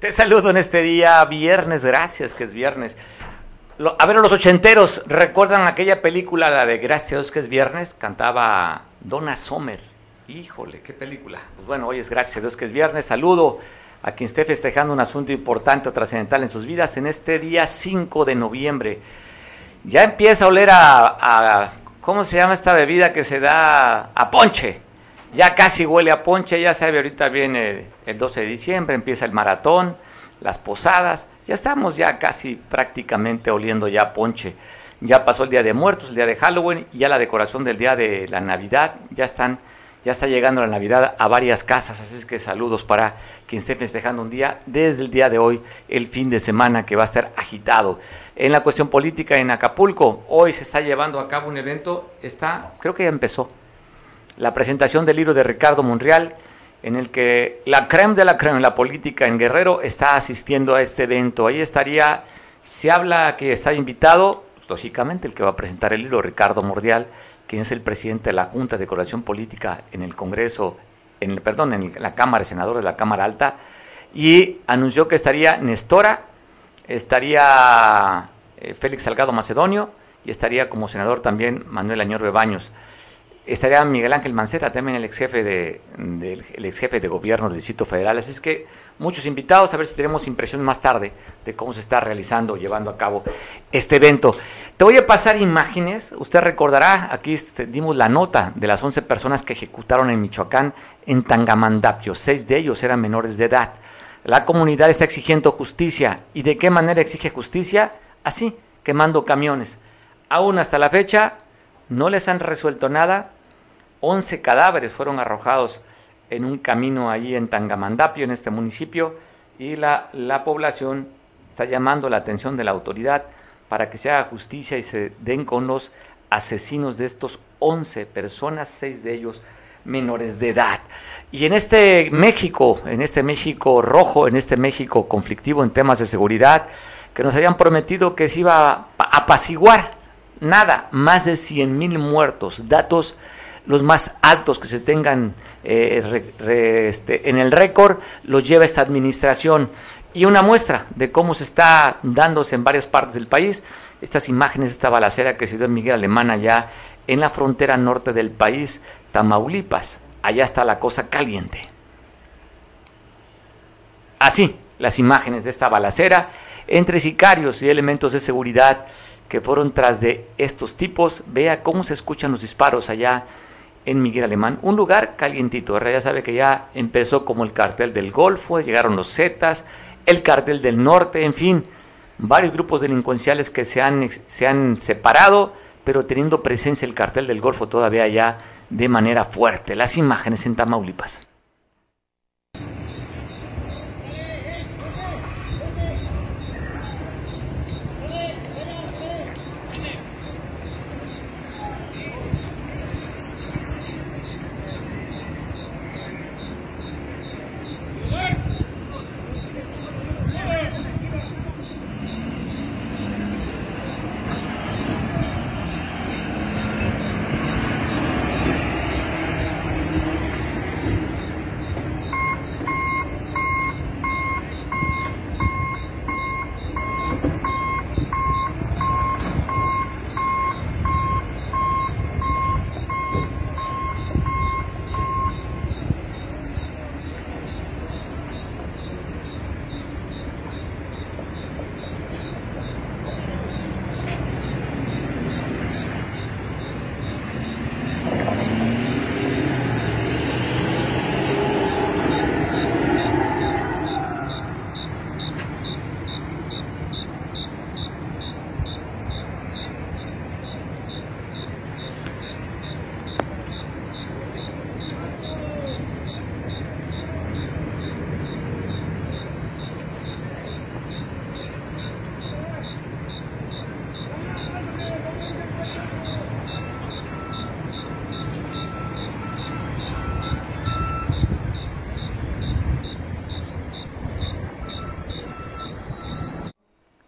Te saludo en este día, viernes, gracias que es viernes. a ver, los ochenteros, ¿recuerdan aquella película, la de Gracias que es viernes? Cantaba Donna Sommer. Híjole, qué película. Pues bueno, hoy es Gracias a Dios que es viernes. Saludo a quien esté festejando un asunto importante o trascendental en sus vidas en este día 5 de noviembre. Ya empieza a oler a, a ¿cómo se llama esta bebida que se da? A ponche ya casi huele a ponche, ya sabe, ahorita viene el 12 de diciembre, empieza el maratón, las posadas, ya estamos ya casi prácticamente oliendo ya ponche. Ya pasó el día de muertos, el día de Halloween, ya la decoración del día de la Navidad, ya están ya está llegando la Navidad a varias casas, así es que saludos para quien esté festejando un día desde el día de hoy, el fin de semana que va a estar agitado. En la cuestión política en Acapulco, hoy se está llevando a cabo un evento, está, creo que ya empezó, la presentación del libro de Ricardo Monreal, en el que la creme de la creme, la política en Guerrero, está asistiendo a este evento. Ahí estaría, se habla que está invitado, pues, lógicamente, el que va a presentar el libro, Ricardo Monreal, quien es el presidente de la Junta de Decoración Política en el Congreso, en el, perdón, en la Cámara de Senadores de la Cámara Alta, y anunció que estaría Nestora, estaría eh, Félix Salgado Macedonio, y estaría como senador también Manuel Añor Baños estaría Miguel Ángel Mancera, también el ex jefe de, ex jefe de gobierno del Distrito Federal. Así es que muchos invitados, a ver si tenemos impresión más tarde de cómo se está realizando, llevando a cabo este evento. Te voy a pasar imágenes, usted recordará, aquí este, dimos la nota de las 11 personas que ejecutaron en Michoacán en Tangamandapio, seis de ellos eran menores de edad. La comunidad está exigiendo justicia. ¿Y de qué manera exige justicia? Así, quemando camiones. Aún hasta la fecha no les han resuelto nada. 11 cadáveres fueron arrojados en un camino allí en Tangamandapio, en este municipio, y la, la población está llamando la atención de la autoridad para que se haga justicia y se den con los asesinos de estos 11 personas, seis de ellos menores de edad. Y en este México, en este México rojo, en este México conflictivo en temas de seguridad, que nos habían prometido que se iba a apaciguar nada, más de 100 mil muertos, datos los más altos que se tengan eh, este, en el récord, los lleva esta administración. Y una muestra de cómo se está dándose en varias partes del país, estas imágenes de esta balacera que se dio en Miguel Alemán allá en la frontera norte del país, Tamaulipas. Allá está la cosa caliente. Así, las imágenes de esta balacera entre sicarios y elementos de seguridad que fueron tras de estos tipos. Vea cómo se escuchan los disparos allá en Miguel Alemán. Un lugar calientito. Ya sabe que ya empezó como el cartel del Golfo, llegaron los Zetas, el cartel del Norte, en fin, varios grupos delincuenciales que se han, se han separado, pero teniendo presencia el cartel del Golfo todavía ya de manera fuerte. Las imágenes en Tamaulipas.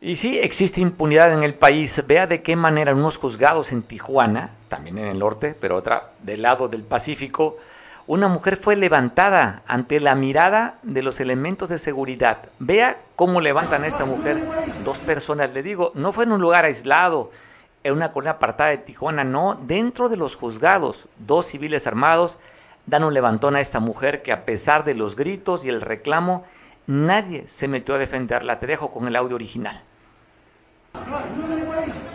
Y sí, existe impunidad en el país. Vea de qué manera unos juzgados en Tijuana, también en el norte, pero otra del lado del Pacífico, una mujer fue levantada ante la mirada de los elementos de seguridad. Vea cómo levantan a esta mujer dos personas. Le digo, no fue en un lugar aislado, en una colonia apartada de Tijuana, no, dentro de los juzgados, dos civiles armados dan un levantón a esta mujer que a pesar de los gritos y el reclamo, nadie se metió a defenderla. Te dejo con el audio original. Come on, lose any weight.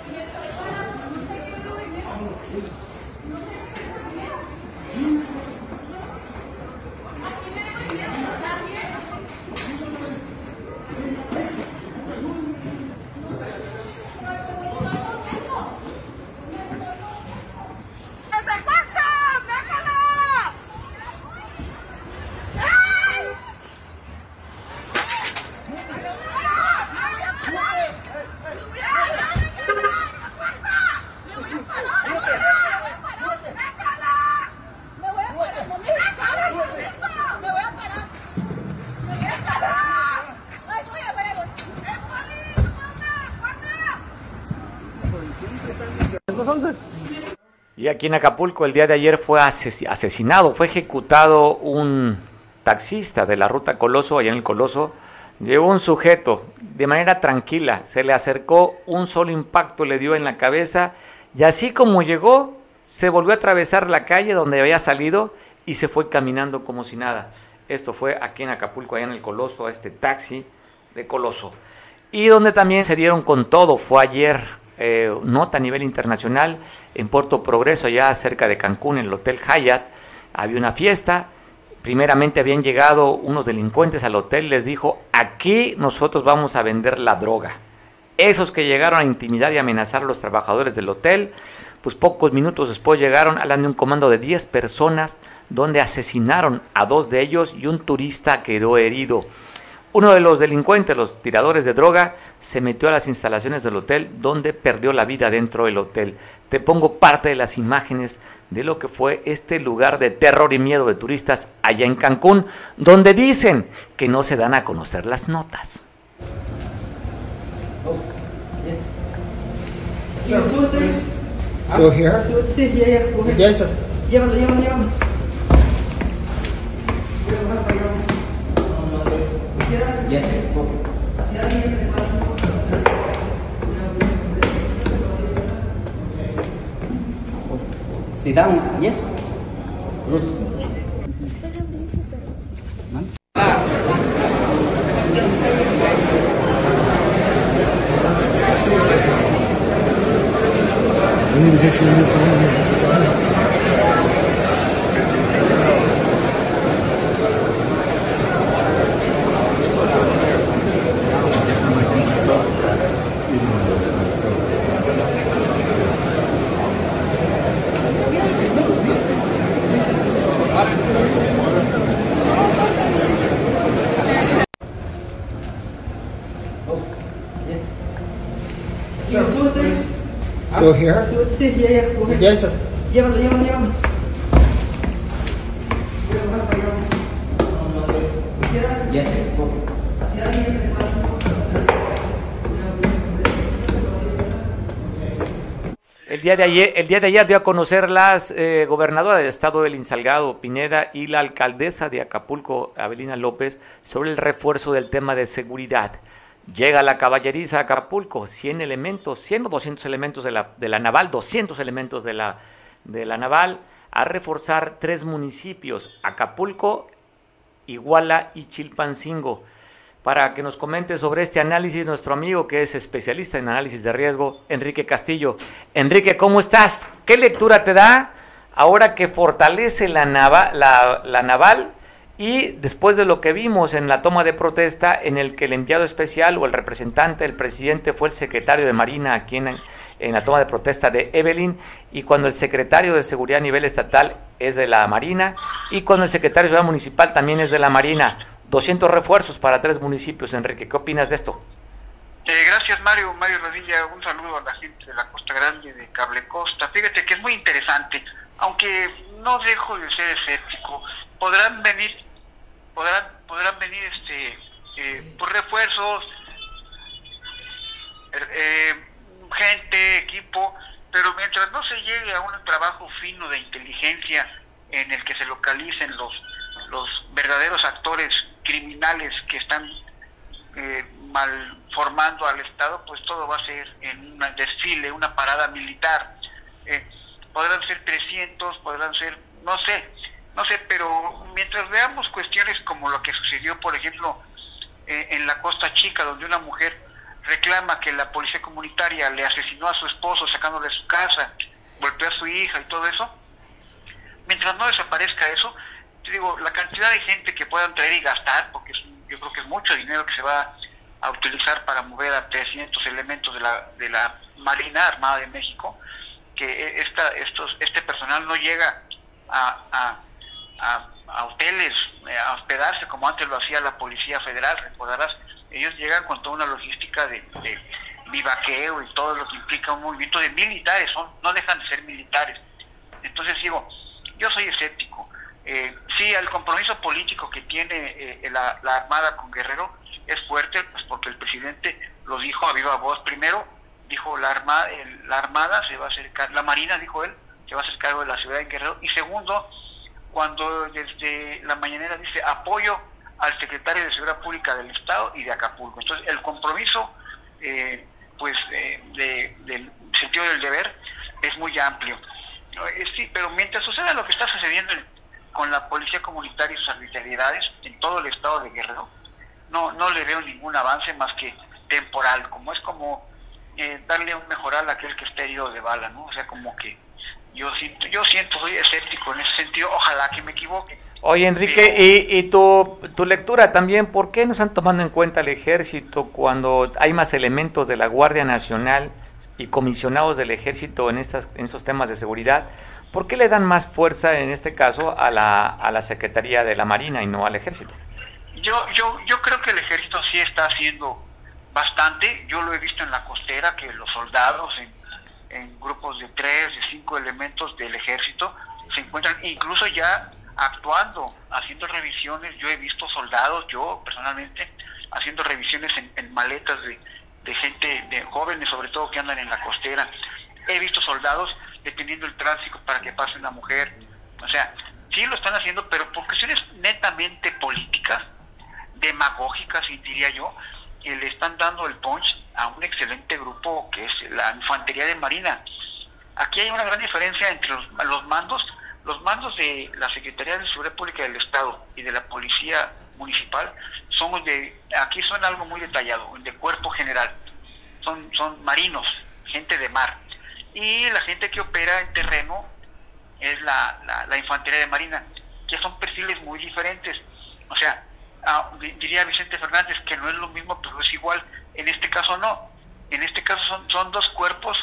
Aquí en Acapulco el día de ayer fue asesinado, fue ejecutado un taxista de la ruta Coloso, allá en el Coloso. Llegó un sujeto de manera tranquila, se le acercó, un solo impacto le dio en la cabeza y así como llegó, se volvió a atravesar la calle donde había salido y se fue caminando como si nada. Esto fue aquí en Acapulco, allá en el Coloso, a este taxi de Coloso. Y donde también se dieron con todo fue ayer eh, nota a nivel internacional en Puerto Progreso, allá cerca de Cancún, en el Hotel Hyatt. Había una fiesta. Primeramente habían llegado unos delincuentes al hotel, les dijo, aquí nosotros vamos a vender la droga. Esos que llegaron a intimidar y amenazar a los trabajadores del hotel, pues pocos minutos después llegaron, hablan de un comando de 10 personas, donde asesinaron a dos de ellos y un turista quedó herido. Uno de los delincuentes, los tiradores de droga, se metió a las instalaciones del hotel donde perdió la vida dentro del hotel. Te pongo parte de las imágenes de lo que fue este lugar de terror y miedo de turistas allá en Cancún, donde dicen que no se dan a conocer las notas. Sit down. Yes. terus. Ini ini Go here? Sí, ya, ya, sir. Llévalo, llévalo, llévalo. Yes, sir. El día de ayer, el día de ayer dio a conocer las eh, gobernadoras del estado del Insalgado, Pineda, y la alcaldesa de Acapulco, Abelina López, sobre el refuerzo del tema de seguridad. Llega la caballeriza a Acapulco, 100 elementos, 100 o 200 elementos de la, de la naval, 200 elementos de la, de la naval, a reforzar tres municipios, Acapulco, Iguala y Chilpancingo. Para que nos comente sobre este análisis, nuestro amigo que es especialista en análisis de riesgo, Enrique Castillo. Enrique, ¿cómo estás? ¿Qué lectura te da ahora que fortalece la, la naval y después de lo que vimos en la toma de protesta, en el que el enviado especial o el representante del presidente fue el secretario de Marina aquí en, en, la toma de protesta de Evelyn, y cuando el secretario de Seguridad a nivel estatal es de la Marina, y cuando el secretario de Seguridad Municipal también es de la Marina. 200 refuerzos para tres municipios, Enrique. ¿Qué opinas de esto? Eh, gracias, Mario. Mario Rodilla, un saludo a la gente de la Costa Grande, de Cable Costa. Fíjate que es muy interesante, aunque no dejo de ser escéptico. Podrán venir podrán podrán venir este eh, por refuerzos eh, gente equipo pero mientras no se llegue a un trabajo fino de inteligencia en el que se localicen los, los verdaderos actores criminales que están eh, mal formando al Estado, pues todo va a ser en un desfile, una parada militar. Eh, podrán ser 300, podrán ser, no sé, no sé, pero mientras veamos cuestiones como lo que sucedió, por ejemplo, eh, en la Costa Chica, donde una mujer reclama que la policía comunitaria le asesinó a su esposo sacándole de su casa, golpeó a su hija y todo eso, mientras no desaparezca eso, te digo, la cantidad de gente que puedan traer y gastar, porque yo creo que es mucho dinero que se va a utilizar para mover a 300 elementos de la, de la Marina Armada de México, que esta, estos, este personal no llega a, a, hoteles, eh, a hospedarse como antes lo hacía la Policía Federal, recordarás, ellos llegan con toda una logística de, de vivaqueo y todo lo que implica un movimiento de militares, son, no dejan de ser militares. Entonces digo, yo soy escéptico. Eh, sí, el compromiso político que tiene eh, la, la, Armada con Guerrero es fuerte, pues porque el presidente lo dijo a viva voz. Primero, dijo la Armada, la Armada se va a acercar, la Marina, dijo él, se va a hacer cargo de la ciudad de Guerrero. Y segundo, cuando desde la mañanera dice apoyo al secretario de Seguridad Pública del Estado y de Acapulco. Entonces, el compromiso, eh, pues, eh, de, del sentido del deber es muy amplio. Sí, pero mientras suceda lo que está sucediendo con la policía comunitaria y sus arbitrariedades en todo el estado de Guerrero, no, no le veo ningún avance más que temporal, como es como eh, darle un mejoral a aquel que esté herido de bala, ¿no? O sea, como que yo siento, yo siento, soy escéptico en ese sentido, ojalá que me equivoque. Oye, Enrique, y, y tu, tu, lectura también, ¿por qué no están tomando en cuenta el ejército cuando hay más elementos de la Guardia Nacional y comisionados del ejército en, estas, en esos temas de seguridad? ¿Por qué le dan más fuerza en este caso a la, a la Secretaría de la Marina y no al ejército? Yo, yo, yo creo que el ejército sí está haciendo bastante, yo lo he visto en la costera, que los soldados en, en grupos de tres, de cinco elementos del ejército se encuentran incluso ya actuando, haciendo revisiones. Yo he visto soldados, yo personalmente, haciendo revisiones en, maletas de, gente, de jóvenes sobre todo que andan en la costera. He visto soldados deteniendo el tránsito para que pase una mujer. O sea, sí lo están haciendo, pero por cuestiones netamente políticas, demagógicas, diría yo, que le están dando el punch a un excelente grupo que es la Infantería de Marina. Aquí hay una gran diferencia entre los, los mandos los mandos de la Secretaría de Seguridad Pública del Estado y de la Policía Municipal son de, aquí son algo muy detallado, de cuerpo general. Son, son marinos, gente de mar. Y la gente que opera en terreno es la, la Infantería de Marina, que son perfiles muy diferentes. O sea, ah, diría Vicente Fernández que no es lo mismo, pero es igual. En este caso no. En este caso son, son dos cuerpos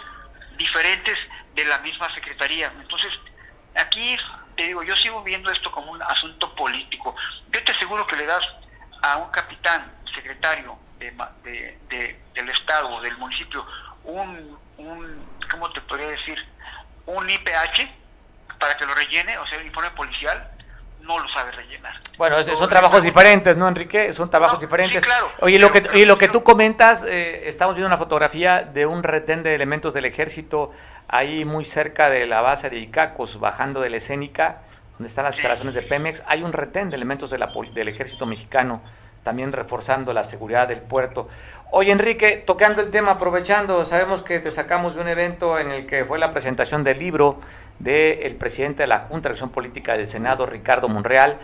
diferentes de la misma Secretaría. Entonces, Aquí, te digo, yo sigo viendo esto como un asunto político. Yo te aseguro que le das a un capitán, secretario de, de, de, del Estado o del municipio, un, un, ¿cómo te podría decir? Un IPH para que lo rellene, o sea, el informe policial, no lo sabe rellenar. Bueno, es, son trabajos diferentes, ¿no, Enrique? Son trabajos no, diferentes. Sí, claro, Oye, lo que, y lo que tú comentas, eh, estamos viendo una fotografía de un retén de elementos del ejército ahí muy cerca de la base de Icacos, bajando de la escénica, donde están las instalaciones de Pemex. Hay un retén de elementos de la, del ejército mexicano, también reforzando la seguridad del puerto. Oye, Enrique, tocando el tema, aprovechando, sabemos que te sacamos de un evento en el que fue la presentación del libro del presidente de la Junta de Acción Política del Senado, Ricardo Monreal.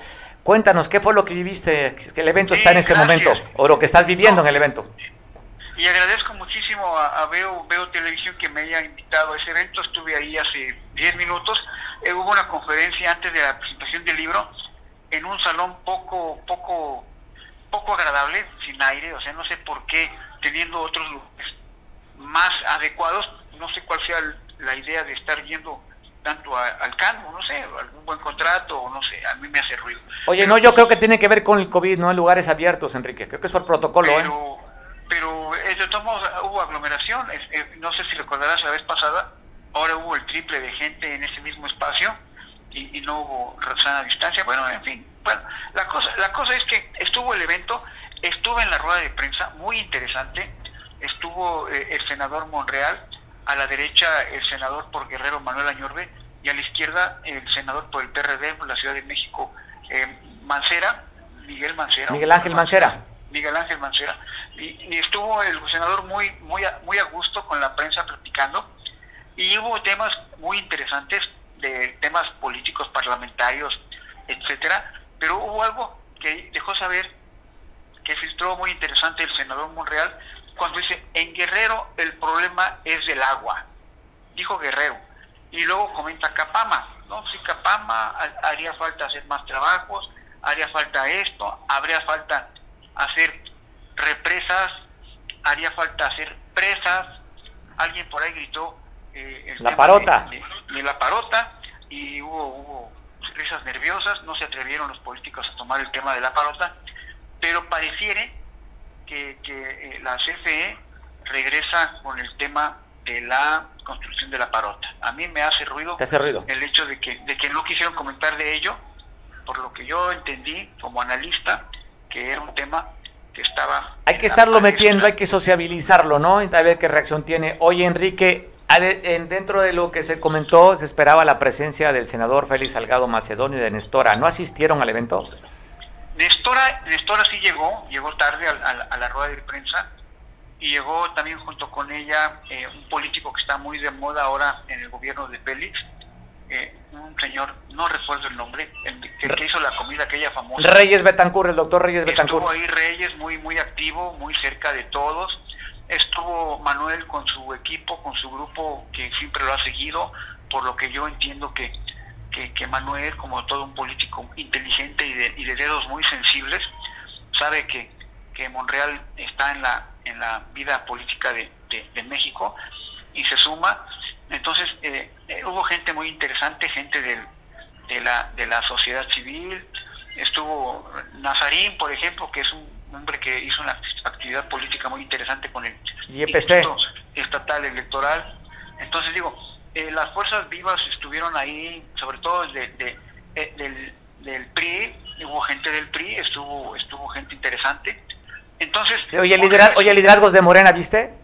Cuéntanos, ¿qué fue lo que viviste? ¿Que el evento sí, está en este gracias. momento? ¿O lo que estás viviendo no. en el evento? Y agradezco muchísimo a, a, Veo, Veo Televisión que me haya invitado a ese evento. Estuve ahí hace 10 minutos. Eh, hubo una conferencia antes de la presentación del libro en un salón poco, poco, poco agradable, sin aire. O sea, no sé por qué, teniendo otros lugares más adecuados, no sé cuál sea la idea de estar yendo tanto a, al CAN, no sé, algún buen contrato, o no sé, a mí me hace ruido. Oye, pero, no, yo creo que tiene que ver con el COVID, no en lugares abiertos, Enrique, creo que es por protocolo, pero, ¿eh? Pero de todos modos hubo aglomeración, eh, no sé si recordarás la vez pasada, ahora hubo el triple de gente en ese mismo espacio y, y no hubo sana distancia, bueno, en fin, bueno, la cosa, la cosa es que estuvo el evento, estuvo en la rueda de prensa, muy interesante, estuvo eh, el senador Monreal, a la derecha el senador por Guerrero Manuel Añorbe, y a la izquierda el senador por el PRD por la Ciudad de México, eh, Mancera, Miguel Mancera. Miguel Ángel Mancera. Miguel Ángel Mancera. Y, estuvo el senador muy, muy, muy a gusto con la prensa platicando y hubo temas muy interesantes de temas políticos, parlamentarios, etcétera, pero hubo algo que dejó saber que filtró muy interesante el senador Monreal cuando dice, en Guerrero el problema es del agua, dijo Guerrero, y luego comenta Capama, ¿no? Si Capama haría falta hacer más trabajos, haría falta esto, habría falta hacer represas, haría falta hacer presas, alguien por ahí gritó eh, la parota. De, la parota y hubo, hubo risas nerviosas, no se atrevieron los políticos a tomar el tema de la parota, pero pareciere que, que eh, la CFE regresa con el tema de la construcción de la parota. A mí me hace ruido, hace ruido? el hecho de que, de que no quisieron comentar de ello, por lo que yo entendí como analista, que era un tema que estaba... Hay que estarlo metiendo, hay que sociabilizarlo, ¿no? A ver qué reacción tiene. Oye, Enrique, dentro de lo que se comentó, se esperaba la presencia del senador Félix Salgado Macedonio y de Nestora. ¿No asistieron al evento? Nestora, Nestora sí llegó, llegó tarde a, la rueda de prensa y llegó también junto con ella eh, un político que está muy de moda ahora en el gobierno de Félix, eh, un señor, no recuerdo el nombre, el, que, hizo la comida aquella famosa. Reyes Betancur, el doctor Reyes Betancur. Estuvo ahí Reyes muy, muy activo, muy cerca de todos. Estuvo Manuel con su equipo, con su grupo que siempre lo ha seguido, por lo que yo entiendo que, que, Manuel, como todo un político inteligente y de, y de dedos muy sensibles, sabe que, que Monreal está en la, en la vida política de, de México y se suma entonces, eh, eh, hubo gente muy interesante, gente del, de, la, de la sociedad civil. Estuvo Nazarín, por ejemplo, que es un hombre que hizo una actividad política muy interesante con el Instituto Estatal Electoral. Entonces, digo, eh, las fuerzas vivas estuvieron ahí, sobre todo de, del, del PRI, hubo gente del PRI, estuvo, estuvo gente interesante. Entonces, oye, oye, liderazgos de Morena, ¿viste?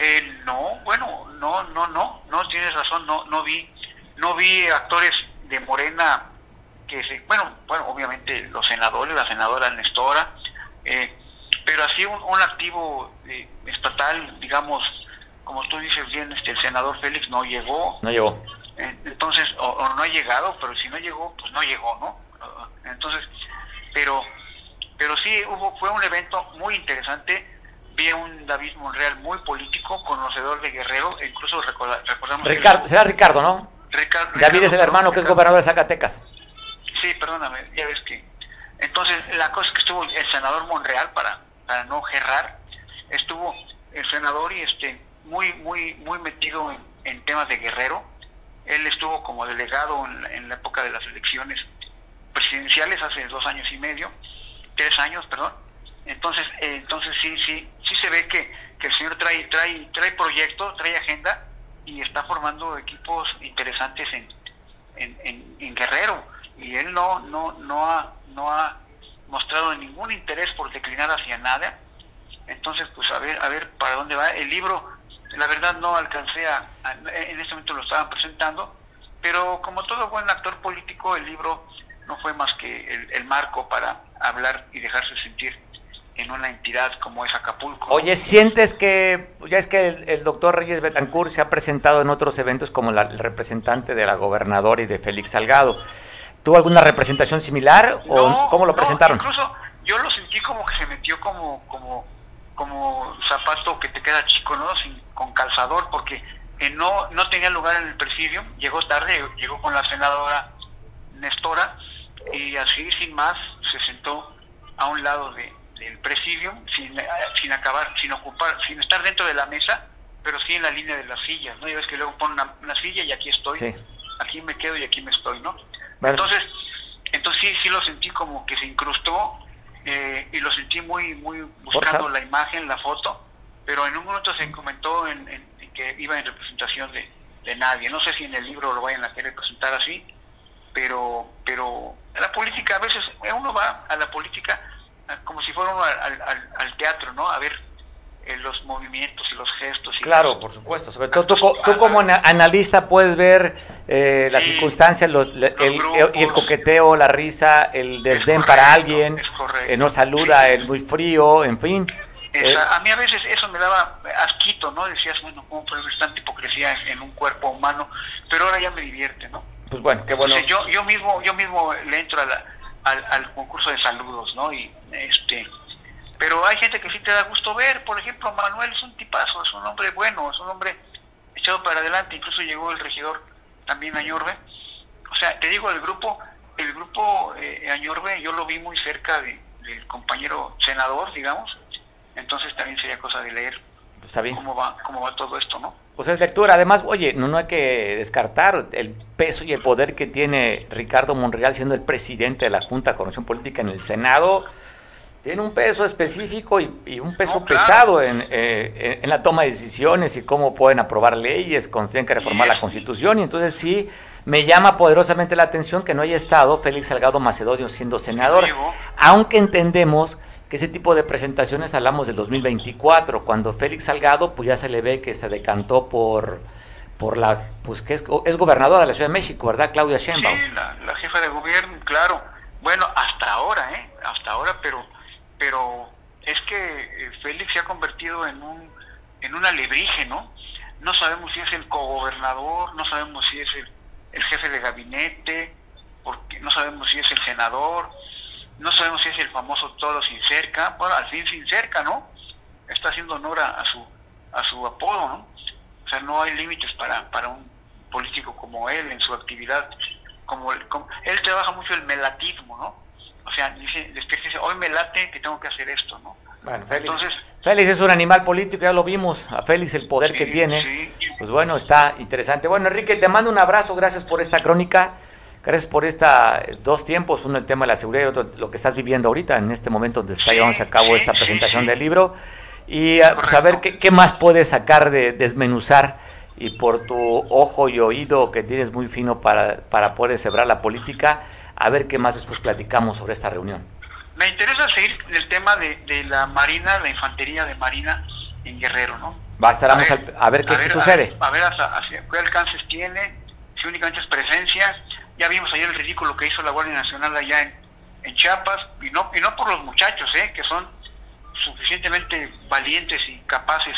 Eh, no, bueno, no, no, no, no tienes razón, no, no vi, no vi actores de Morena que se, bueno, bueno, obviamente los senadores, la senadora Nestora, eh, pero así un, activo eh, estatal, digamos, como tú dices bien, este, el senador Félix no llegó. No llegó. entonces, o, no ha llegado, pero si no llegó, pues no llegó, ¿no? Entonces, pero, pero sí hubo, fue un evento muy interesante vi un David Monreal muy político, conocedor de Guerrero, incluso recordamos... Ricardo, será Ricardo, ¿no? David es el hermano que es gobernador de Zacatecas. Sí, perdóname, ya ves que... Entonces, la cosa es que estuvo el senador Monreal, para, para no gerrar, estuvo el senador y este muy muy muy metido en, temas de Guerrero. Él estuvo como delegado en, la época de las elecciones presidenciales hace dos años y medio, tres años, perdón entonces, eh, entonces sí, sí, sí se ve que, el señor trae, trae, trae proyectos, trae agenda y está formando equipos interesantes en, en, en, Guerrero. Y él no, no, no ha, no ha mostrado ningún interés por declinar hacia nada. Entonces, pues a ver, a ver para dónde va. El libro, la verdad no alcancé a, en este momento lo estaban presentando, pero como todo buen actor político, el libro no fue más que el, el marco para hablar y dejarse sentir en una entidad como es Acapulco. Oye, ¿sientes que, ya es que el, doctor Reyes Betancourt se ha presentado en otros eventos como el representante de la gobernadora y de Félix Salgado? ¿Tuvo alguna representación similar o cómo lo presentaron? Incluso yo lo sentí como que se metió como, como, como zapato que te queda chico, ¿no? Sin, con calzador, porque eh, no, no tenía lugar en el presidio, llegó tarde, llegó con la senadora Nestora y así sin más se sentó a un lado de, del presidium sin, sin acabar, sin ocupar, sin estar dentro de la mesa, pero sí en la línea de las sillas, ¿no? Ya ves que luego ponen una, silla y aquí estoy, aquí me quedo y aquí me estoy, ¿no? Entonces, entonces sí, sí lo sentí como que se incrustó eh, y lo sentí muy, muy buscando la imagen, la foto, pero en un momento se comentó en, que iba en representación de, de nadie. No sé si en el libro lo vayan a querer presentar así, pero, pero la política a veces uno va a la política como si fuera al, al, teatro, ¿no? A ver los movimientos y los gestos. Y claro, por supuesto. Sobre todo tú, tú como analista puedes ver eh, las circunstancias, los, el, el, coqueteo, la risa, el desdén para alguien, eh, no saluda, el muy frío, en fin. Eh, a mí a veces eso me daba asquito, ¿no? Decías, bueno, ¿cómo puede haber tanta hipocresía en, un cuerpo humano? Pero ahora ya me divierte, ¿no? Pues bueno, qué bueno. yo, yo, mismo, yo mismo le entro al, al concurso de saludos, ¿no? Y este pero hay gente que sí te da gusto ver, por ejemplo, Manuel es un tipazo, es un hombre bueno, es un hombre echado para adelante, incluso llegó el regidor también Añorbe. O sea, te digo, el grupo, el grupo eh, Añorbe yo lo vi muy cerca del compañero senador, digamos, entonces también sería cosa de leer Está bien. cómo va, cómo va todo esto, ¿no? Pues es lectura. Además, oye, no, no hay que descartar el peso y el poder que tiene Ricardo Monreal siendo el presidente de la Junta de Corrección Política en el Senado tiene un peso específico y, un peso pesado eh, en, la toma de decisiones y cómo pueden aprobar leyes cuando tienen que reformar la constitución. Y entonces sí, me llama poderosamente la atención que no haya estado Félix Salgado Macedonio siendo senador, aunque entendemos que ese tipo de presentaciones hablamos del 2024, cuando Félix Salgado pues ya se le ve que se decantó por por la pues que es, es gobernadora de la Ciudad de México, ¿verdad? Claudia Sheinbaum. Sí, la, la jefa de gobierno, claro. Bueno, hasta ahora, ¿eh? Hasta ahora, pero pero es que eh, Félix se ha convertido en un en un alebrije, ¿no? Sabemos si es el cogobernador, no sabemos si es el, el jefe de gabinete, porque no sabemos si es el senador, no sabemos si es el famoso todo sin cerca, bueno, al fin sin cerca, ¿no? Está haciendo honor a, su a su apodo, ¿no? O sea, no hay límites para, para un político como él en su actividad. Como, como él trabaja mucho el melatismo, ¿no? O sea, dice, dice, hoy me late que tengo que hacer esto, ¿no? Bueno, Félix, Félix es un animal político, ya lo vimos, a Félix el poder que tiene. Pues bueno, está interesante. Bueno, Enrique, te mando un abrazo, gracias por esta crónica, gracias por esta dos tiempos, uno el tema de la seguridad y otro lo que estás viviendo ahorita, en este momento donde está llevándose a cabo esta presentación del libro. Y a, pues, a ver qué, qué más puedes sacar de desmenuzar y por tu ojo y oído que tienes muy fino para, para poder cebrar la política, a ver qué más después platicamos sobre esta reunión. Me interesa seguir el tema de, la Marina, la infantería de Marina en Guerrero, ¿no? Va, a ver, qué, sucede. A ver, qué alcances tiene, si únicamente es presencia. Ya vimos ayer el ridículo que hizo la Guardia Nacional allá en, en Chiapas, y no, y no por los muchachos, ¿eh? que son suficientemente valientes y capaces,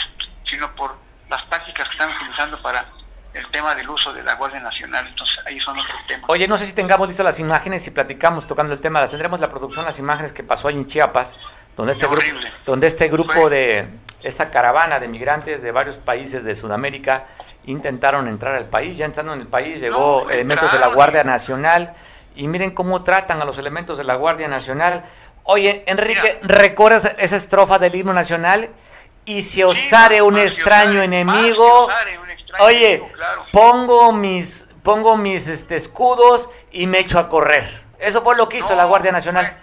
sino por las tácticas que están utilizando para el tema del uso de la Guardia Nacional, entonces ahí son otros temas. Oye, no sé si tengamos listas las imágenes y platicamos tocando el tema, las tendremos la producción, las imágenes que pasó ahí en Chiapas, donde este, grupo, donde este grupo de, esta caravana de migrantes de varios países de Sudamérica intentaron entrar al país, ya entrando en el país llegó elementos de la Guardia Nacional. Y miren cómo tratan a los elementos de la Guardia Nacional. Oye, Enrique, ¿recuerdas esa estrofa del himno nacional? Y si osare un extraño enemigo, Oye, pongo mis pongo mis este, escudos y me echo a correr. Eso fue lo que hizo la Guardia Nacional.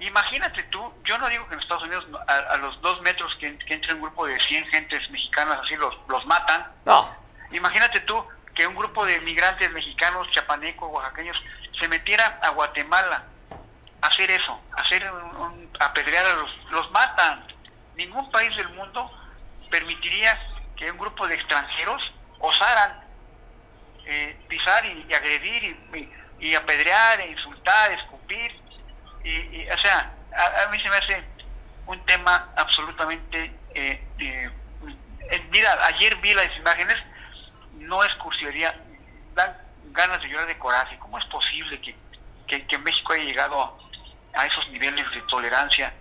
imagínate tú, yo no digo que en Estados Unidos a, los dos metros que, que, entre un grupo de 100 gentes mexicanas así los, los matan. No. Imagínate tú que un grupo de migrantes mexicanos, chapanecos, oaxaqueños, se metiera a Guatemala a hacer eso, a hacer un, apedrear a los, los matan. Ningún país del mundo permitiría que un grupo de extranjeros osaran eh, pisar y, agredir y, apedrear, e insultar, escupir. Y, o sea, a, mí se me hace un tema absolutamente... Eh, eh, ayer vi las imágenes, no es cursiosidad, dan ganas de llorar de coraje. ¿Cómo es posible que, que, México haya llegado a esos niveles de tolerancia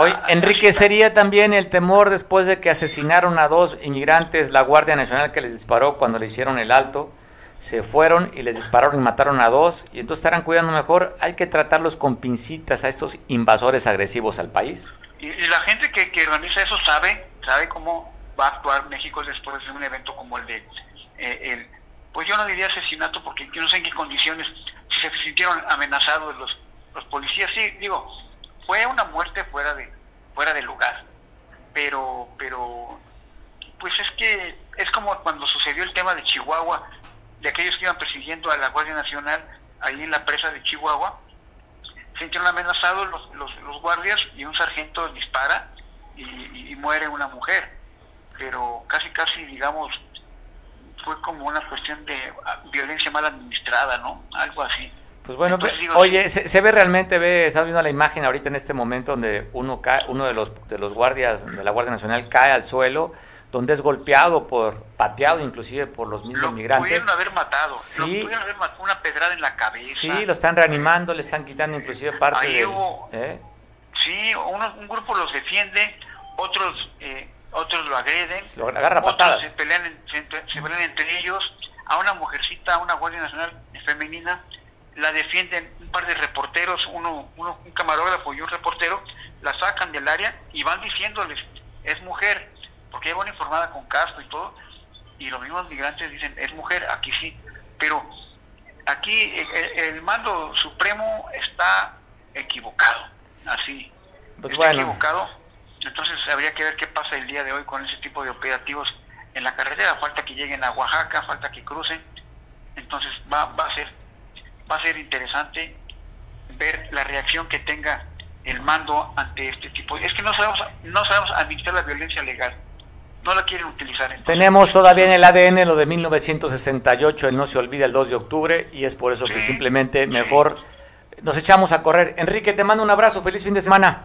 Hoy, Enrique, sería también el temor después de que asesinaron a dos inmigrantes, la Guardia Nacional que les disparó cuando le hicieron el alto, se fueron y les dispararon y mataron a dos, y entonces estarán cuidando mejor, hay que tratarlos con pincitas a estos invasores agresivos al país. Y, la gente que, que, organiza eso sabe, sabe cómo va a actuar México después de un evento como el de, eh, el, pues yo no diría asesinato porque yo no sé en qué condiciones, si se sintieron amenazados los, los policías, sí, digo, fue una muerte fuera de fuera de lugar pero pero pues es que es como cuando sucedió el tema de Chihuahua de aquellos que iban persiguiendo a la Guardia Nacional ahí en la presa de Chihuahua se sintieron amenazados los, los, los guardias y un sargento dispara y, muere una mujer, pero casi, casi, digamos, fue como una cuestión de ah, violencia mal administrada, ¿no? Algo así. Pues bueno, oye, se, ve realmente, ve, estás viendo la imagen ahorita en este momento donde uno cae, uno de los de los guardias de la Guardia Nacional cae al suelo, donde es golpeado por, pateado inclusive por los mismos lo migrantes. Pudieron haber matado, sí. Lo pudieron haber matado una pedrada en la cabeza. Sí, lo están reanimando, le están quitando inclusive parte Ahí del, hubo, ¿eh? Sí, un grupo los defiende, otros eh, otros lo agreden, lo agarra otros patadas. Se pelean, se, se pelean entre ellos. A una mujercita, a una Guardia Nacional femenina, la defienden un par de reporteros, uno, uno, un camarógrafo y un reportero, la sacan del área y van diciéndoles, es mujer, porque ella va informada con casco y todo, y los mismos migrantes dicen, es mujer, aquí sí, pero aquí el, el mando supremo está equivocado, así, Pues está bueno. equivocado, entonces habría que ver qué pasa el día de hoy con ese tipo de operativos en la carretera, falta que lleguen a Oaxaca, falta que crucen, entonces va, va a ser va a ser interesante ver la reacción que tenga el mando ante este tipo. Es que no sabemos, no sabemos administrar la violencia legal. No la quieren utilizar. Entonces, Tenemos todavía en el ADN lo de 1968, el no se olvida el 2 de octubre, y es por eso que simplemente sí. mejor nos echamos a correr. Enrique, te mando un abrazo, feliz fin de semana.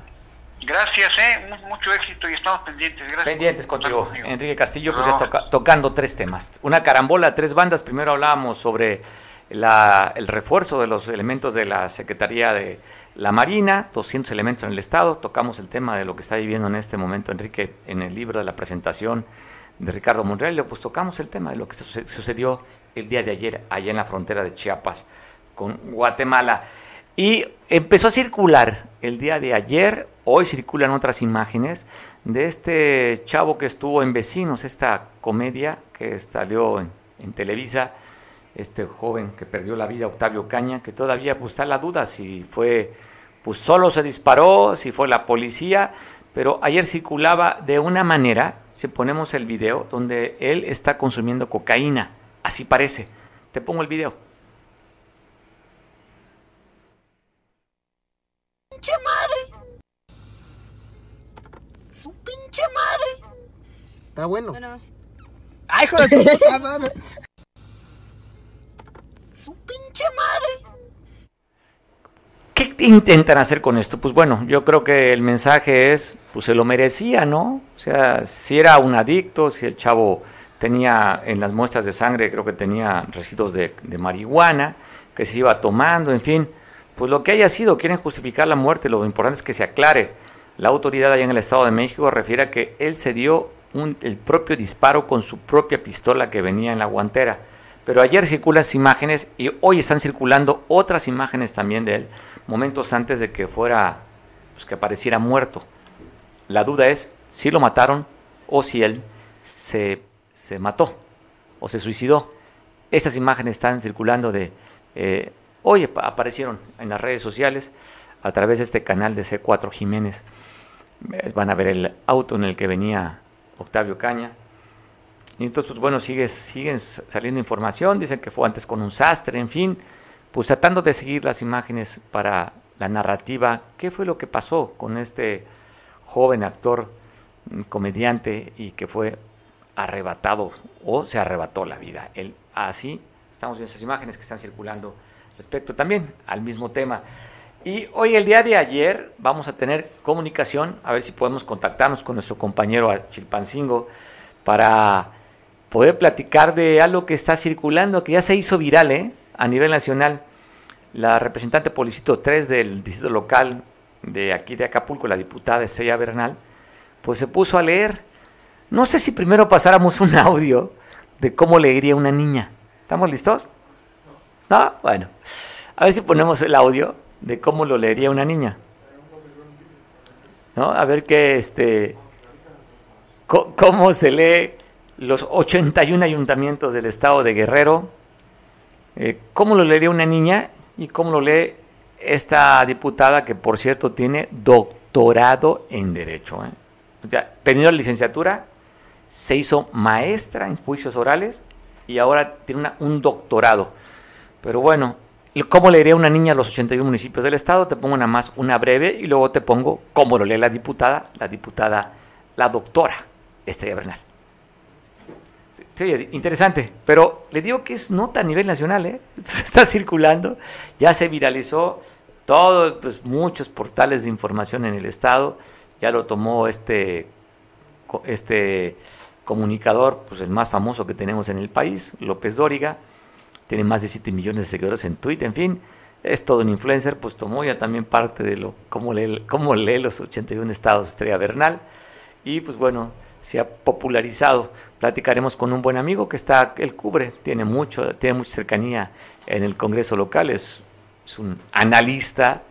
Gracias, eh, Mu- mucho éxito y estamos pendientes. Gracias Pendientes contigo. Enrique Castillo, pues ya No. toca- tocando tres temas. Una carambola, tres bandas. Primero hablábamos sobre la- el refuerzo de los elementos de la Secretaría de la Marina, 200 elementos en el Estado. Tocamos el tema de lo que está viviendo en este momento Enrique en el libro de la presentación de Ricardo Monreal. Pues tocamos el tema de lo que suce- sucedió el día de ayer allá en la frontera de Chiapas con Guatemala. Y empezó a circular el día de ayer, hoy circulan otras imágenes de este chavo que estuvo en Vecinos, esta comedia que salió en, en Televisa, este joven que perdió la vida, Octavio Caña, que todavía pues está la duda si fue, pues solo se disparó, si fue la policía, pero ayer circulaba de una manera, si ponemos el video, donde él está consumiendo cocaína, así parece. Te pongo el video. pinche madre. Su pinche madre. Está bueno. Bueno, ¡Ay, hijo de tu puta madre! su pinche madre. ¿Qué intentan hacer con esto? Pues bueno, yo creo que el mensaje es, pues se lo merecía, ¿no? O sea, si era un adicto, si el chavo tenía en las muestras de sangre, creo que tenía residuos de, marihuana, que se iba tomando, en fin, pues lo que haya sido, quieren justificar la muerte, lo importante es que se aclare. La autoridad allá en el Estado de México refiere a que él se dio un- el propio disparo con su propia pistola que venía en la guantera. Pero ayer circulan imágenes y hoy están circulando otras imágenes también de él, momentos antes de que fuera, pues que apareciera muerto. La duda es si lo mataron o si él se, se mató o se suicidó. Estas imágenes están circulando de... eh, hoy apa- aparecieron en las redes sociales a través de este canal de C4 Jiménez. Van a ver el auto en el que venía Octavio Caña. Y entonces, pues bueno, sigue, siguen saliendo información, dicen que fue antes con un sastre, en fin, pues tratando de seguir las imágenes para la narrativa, qué fue lo que pasó con este joven actor, mm, comediante, y que fue arrebatado o se arrebató la vida. Él, así, estamos viendo esas imágenes que están circulando respecto también al mismo tema. Y hoy, el día de ayer, vamos a tener comunicación, a ver si podemos contactarnos con nuestro compañero Chilpancingo para poder platicar de algo que está circulando, que ya se hizo viral ¿eh? a nivel nacional. La representante por distrito 3 del distrito local de aquí de Acapulco, la diputada Estrella Bernal, pues se puso a leer. No sé si primero pasáramos un audio de cómo leería una niña. ¿Estamos listos? ¿No? Bueno. A ver si ponemos el audio de cómo lo leería una niña. ¿No? A ver qué, este, cómo se lee los 81 ayuntamientos del estado de Guerrero, eh, cómo lo leería una niña y cómo lo lee esta diputada que, por cierto, tiene doctorado en Derecho. ¿eh? O sea, terminó la licenciatura, se hizo maestra en juicios orales y ahora tiene un doctorado. Pero bueno, ¿cómo leería una niña los 81 municipios del estado? Te pongo nada más una breve y luego te pongo cómo lo lee la diputada, la diputada la doctora Estrella Bernal. Sí, interesante, pero le digo que es nota a nivel nacional, ¿eh? está circulando, ya se viralizó, todos, pues, muchos portales de información en el estado, ya lo tomó este, este comunicador, pues el más famoso que tenemos en el país, López Dóriga, tiene más de 7 millones de seguidores en Twitter, en fin, es todo un influencer, pues tomó ya también parte de lo, cómo lee, cómo lee los 81 estados Estrella Bernal, y pues bueno, se ha popularizado. Platicaremos con un buen amigo que está, él cubre, tiene mucho, tiene mucha cercanía en el Congreso local, es, un analista,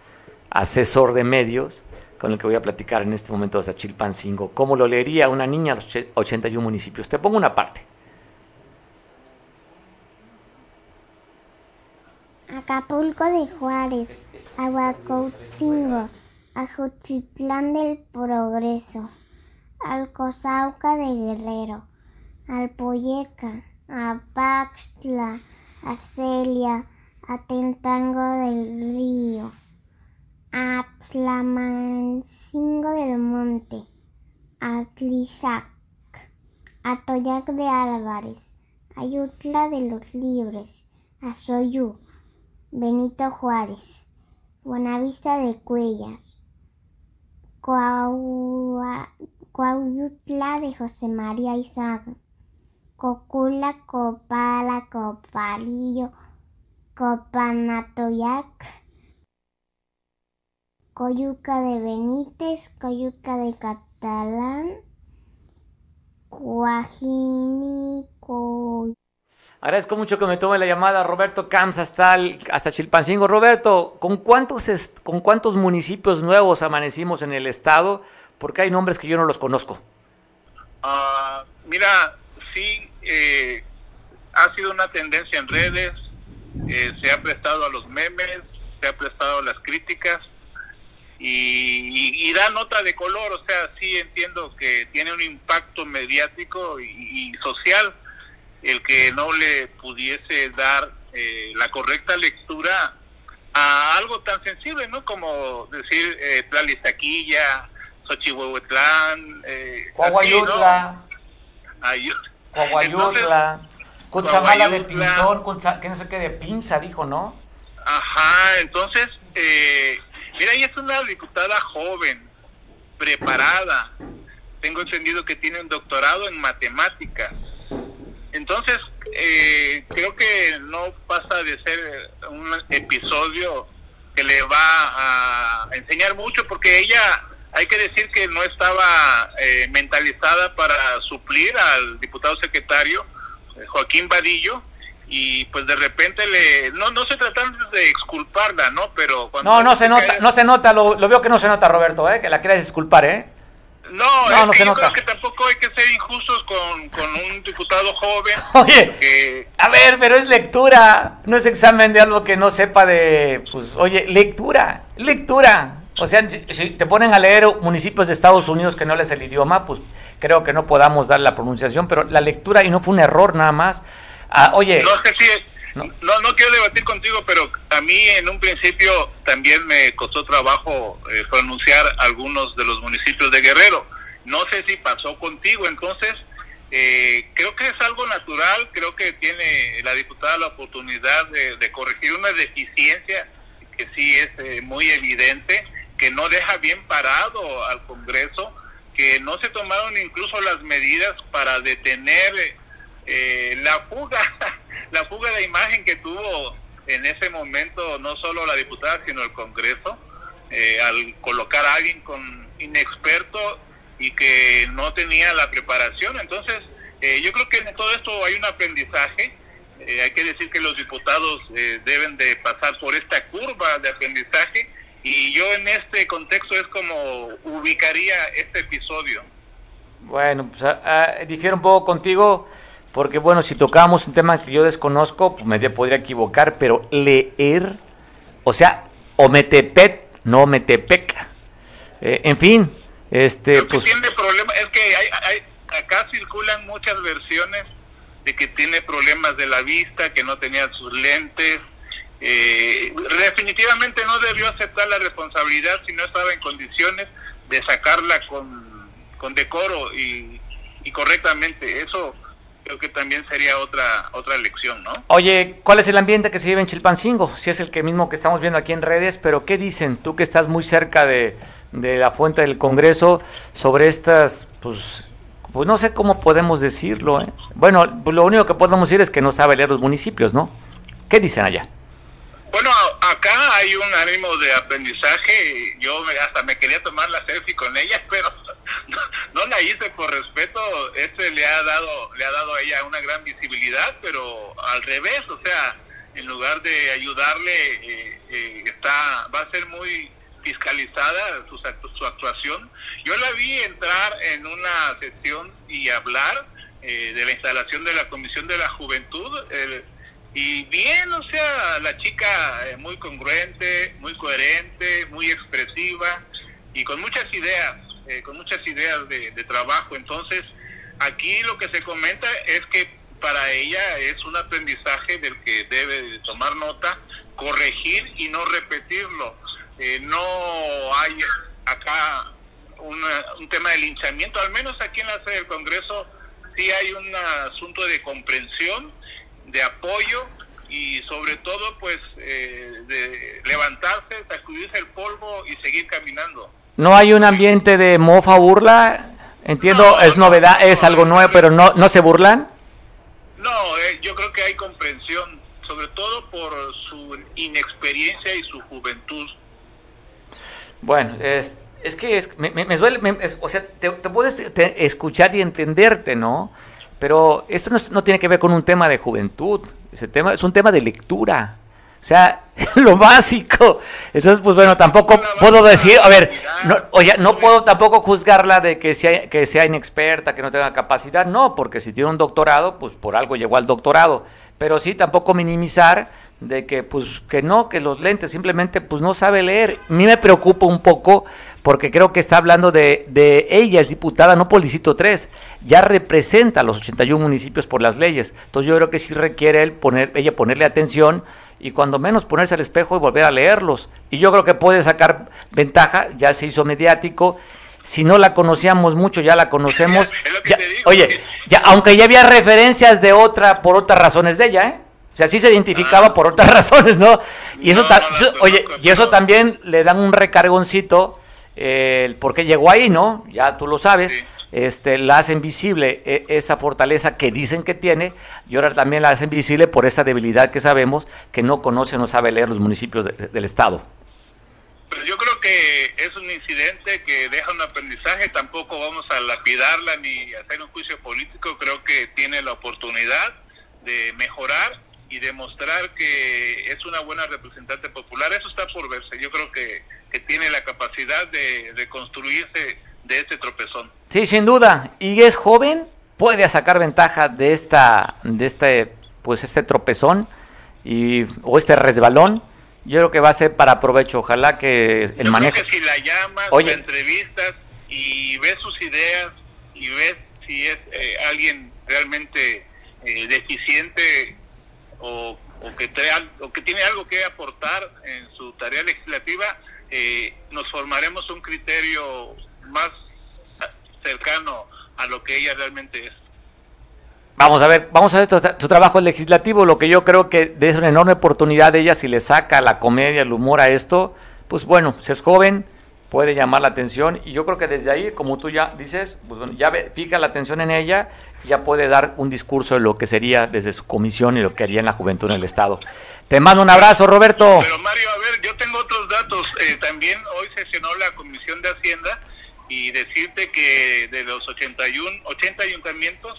asesor de medios, con el que voy a platicar en este momento hasta Chilpancingo. ¿Cómo lo leería una niña a los 81 municipios? Te pongo una parte. Acapulco de Juárez, Aguacotzingo, Ajuchitlán del Progreso. Alcozauca de Guerrero, Alpoyeca, Apaxtla, Arcelia, Atentango del Río, Atlamancingo del Monte, Atlizac, Atoyac de Álvarez, Ayutla de los Libres, Azoyú, Benito Juárez, Buenavista de Cuellar, Coahuila, Cuautla de José María Isaac, Cocula, Copala, Copalillo, Copanatoyac, Coyuca de Benítez, Coyuca de Catalán, Cuajini, Agradezco mucho que me tome la llamada Roberto Camps hasta, hasta Chilpancingo. Roberto, ¿con cuántos, ¿con cuántos municipios nuevos amanecimos en el estado? Porque hay nombres que yo no los conozco. Uh, mira, sí, eh, ha sido una tendencia en redes, eh, se ha prestado a los memes, se ha prestado a las críticas y, y, da nota de color, o sea, sí entiendo que tiene un impacto mediático y, social el que no le pudiese dar eh, la correcta lectura a algo tan sensible, ¿no? Como decir eh, Tlalistaquilla, Xochihuehuetlán, eh, Coahuayutla, Coahuayutla, Cuchamala de Pinzón, que no sé qué de Pinza, dijo, ¿no? Ajá, entonces, eh, mira, ella es una diputada joven, preparada, tengo entendido que tiene un doctorado en matemáticas. Entonces, eh, creo que no pasa de ser un episodio que le va a enseñar mucho, porque ella hay que decir que no estaba eh, mentalizada para suplir al diputado secretario eh, Joaquín Vadillo y pues de repente le no no se tratan de exculparla no pero cuando no no se nota no se nota lo, veo que no se nota Roberto eh que la quieres disculpar eh no, no, no yo creo que tampoco hay que ser injustos con, con un diputado joven. Oye, a ver, pero es lectura, no es examen de algo que no sepa de, pues, oye, lectura, lectura. O sea, si te ponen a leer municipios de Estados Unidos que no les el idioma, pues creo que no podamos dar la pronunciación, pero la lectura, y no fue un error nada más. Ah, oye. No sé si. No. no, quiero debatir contigo, pero a mí en un principio también me costó trabajo eh, pronunciar algunos de los municipios de Guerrero. No sé si pasó contigo, entonces eh, creo que es algo natural, creo que tiene la diputada la oportunidad de, de corregir una deficiencia que sí es eh, muy evidente que no deja bien parado al Congreso, que no se tomaron incluso las medidas para detener eh, la fuga, la fuga de imagen que tuvo en ese momento no solo la diputada, sino el Congreso, eh, al colocar a alguien con inexperto y que no tenía la preparación. Entonces, eh, yo creo que en todo esto hay un aprendizaje. hay que decir que los diputados deben de pasar por esta curva de aprendizaje y yo en este contexto es como ubicaría este episodio. Bueno, pues ah, ah, difiero un poco contigo, porque bueno, si tocamos un tema que yo desconozco, pues me podría equivocar, pero leer, o sea, o metepet, no metepec. Eh, en fin, este... Creo pues... tiene problema, es que hay, acá circulan muchas versiones de que tiene problemas de la vista, que no tenía sus lentes, eh, definitivamente no debió aceptar la responsabilidad si no estaba en condiciones de sacarla con, con decoro y, y correctamente. Eso creo que también sería otra otra lección, ¿no? Oye, ¿cuál es el ambiente que se vive en Chilpancingo? Si es el que mismo que estamos viendo aquí en redes, pero ¿qué dicen? Tú que estás muy cerca de, de la fuente del Congreso sobre estas, pues, pues no sé cómo podemos decirlo. ¿eh? Bueno, pues lo único que podemos decir es que no sabe leer los municipios, ¿no? ¿Qué dicen allá? Bueno, acá hay un ánimo de aprendizaje. Yo me- hasta me quería tomar la selfie con ella, pero no, no la hice por respeto. Este le ha dado le ha dado a ella una gran visibilidad, pero al revés, o sea, en lugar de ayudarle, eh, eh, está va a ser muy fiscalizada su, su actuación. Yo la vi entrar en una sesión y hablar eh, de la instalación de la Comisión de la Juventud. el- y bien, o sea, la chica eh, muy congruente, muy coherente, muy expresiva y con muchas ideas, eh, con muchas ideas de, trabajo. Entonces, aquí lo que se comenta es que para ella es un aprendizaje del que debe de tomar nota, corregir y no repetirlo. Eh, no hay acá una- un tema de linchamiento, al menos aquí en la sede del Congreso sí hay un asunto de comprensión, de apoyo y sobre todo pues eh, de levantarse, sacudirse el polvo y seguir caminando. ¿No hay un ambiente de mofa burla? Entiendo, No, es no, novedad, no, es algo nuevo, pero no, no se burlan. No, eh, yo creo que hay comprensión, sobre todo por su inexperiencia y su juventud. Bueno, es, es que es- me, me- me duele, me- es- o sea, te, te puedes te- escuchar y entenderte, ¿no? Pero esto no, tiene que ver con un tema de juventud, ese tema es un tema de lectura. O sea, lo básico. Entonces, pues bueno, tampoco puedo decir, a ver, no, oye, no puedo tampoco juzgarla de que sea, que sea inexperta, que no tenga capacidad, no, porque si tiene un doctorado, pues por algo llegó al doctorado. Pero sí tampoco minimizar de que pues que no, que los lentes simplemente pues no sabe leer. A mí me preocupa un poco porque creo que está hablando de, de ella, es diputada, no distrito 3, ya representa a los 81 municipios por las leyes. Entonces yo creo que sí requiere él poner, ella ponerle atención y cuando menos ponerse al espejo y volver a leerlos. Y yo creo que puede sacar ventaja, ya se hizo mediático. Si no la conocíamos mucho, ya la conocemos. Ya- digo, oye, que- ya, aunque ya había referencias de otra, por otras razones de ella, ¿eh? O sea, sí se identificaba Ah. por otras razones, ¿no? Y eso, No, ta- no la eso- oye, y eso también le dan un recargoncito, eh, el por qué llegó ahí, ¿no? Ya tú lo sabes. Sí. Este, la hacen visible eh, esa fortaleza que dicen que tiene y ahora también la hacen visible por esa debilidad que sabemos que no conoce o no sabe leer los municipios de- del estado. Pero yo creo que es un incidente que deja un aprendizaje, tampoco vamos a lapidarla ni hacer un juicio político, creo que tiene la oportunidad de mejorar y demostrar que es una buena representante popular, eso está por verse, yo creo que, que tiene la capacidad de, de construirse de ese tropezón. Sí, sin duda. Y es joven, puede sacar ventaja de esta, de este, pues este tropezón y o este resbalón. Yo creo que va a ser para provecho. Ojalá que el Yo manejo. creo que si la llamas, Oye. la entrevistas y ves sus ideas y ves si es eh, alguien realmente eh, deficiente o, que trae o que tiene algo que aportar en su tarea legislativa, eh, nos formaremos un criterio más cercano a lo que ella realmente es. Vamos a ver, vamos a ver tu trabajo legislativo. Lo que yo creo que es una enorme oportunidad de ella si le saca la comedia, el humor a esto. Pues bueno, si es joven, puede llamar la atención. Y yo creo que desde ahí, como tú ya dices, pues bueno, ya ve- fija la atención en ella, ya puede dar un discurso de lo que sería desde su comisión y lo que haría en la juventud en el Estado. Te mando un abrazo, Roberto. Pero Mario, a ver, yo tengo otros datos. Eh, también hoy sesionó la Comisión de Hacienda y decirte que de los 81, 80 ayuntamientos,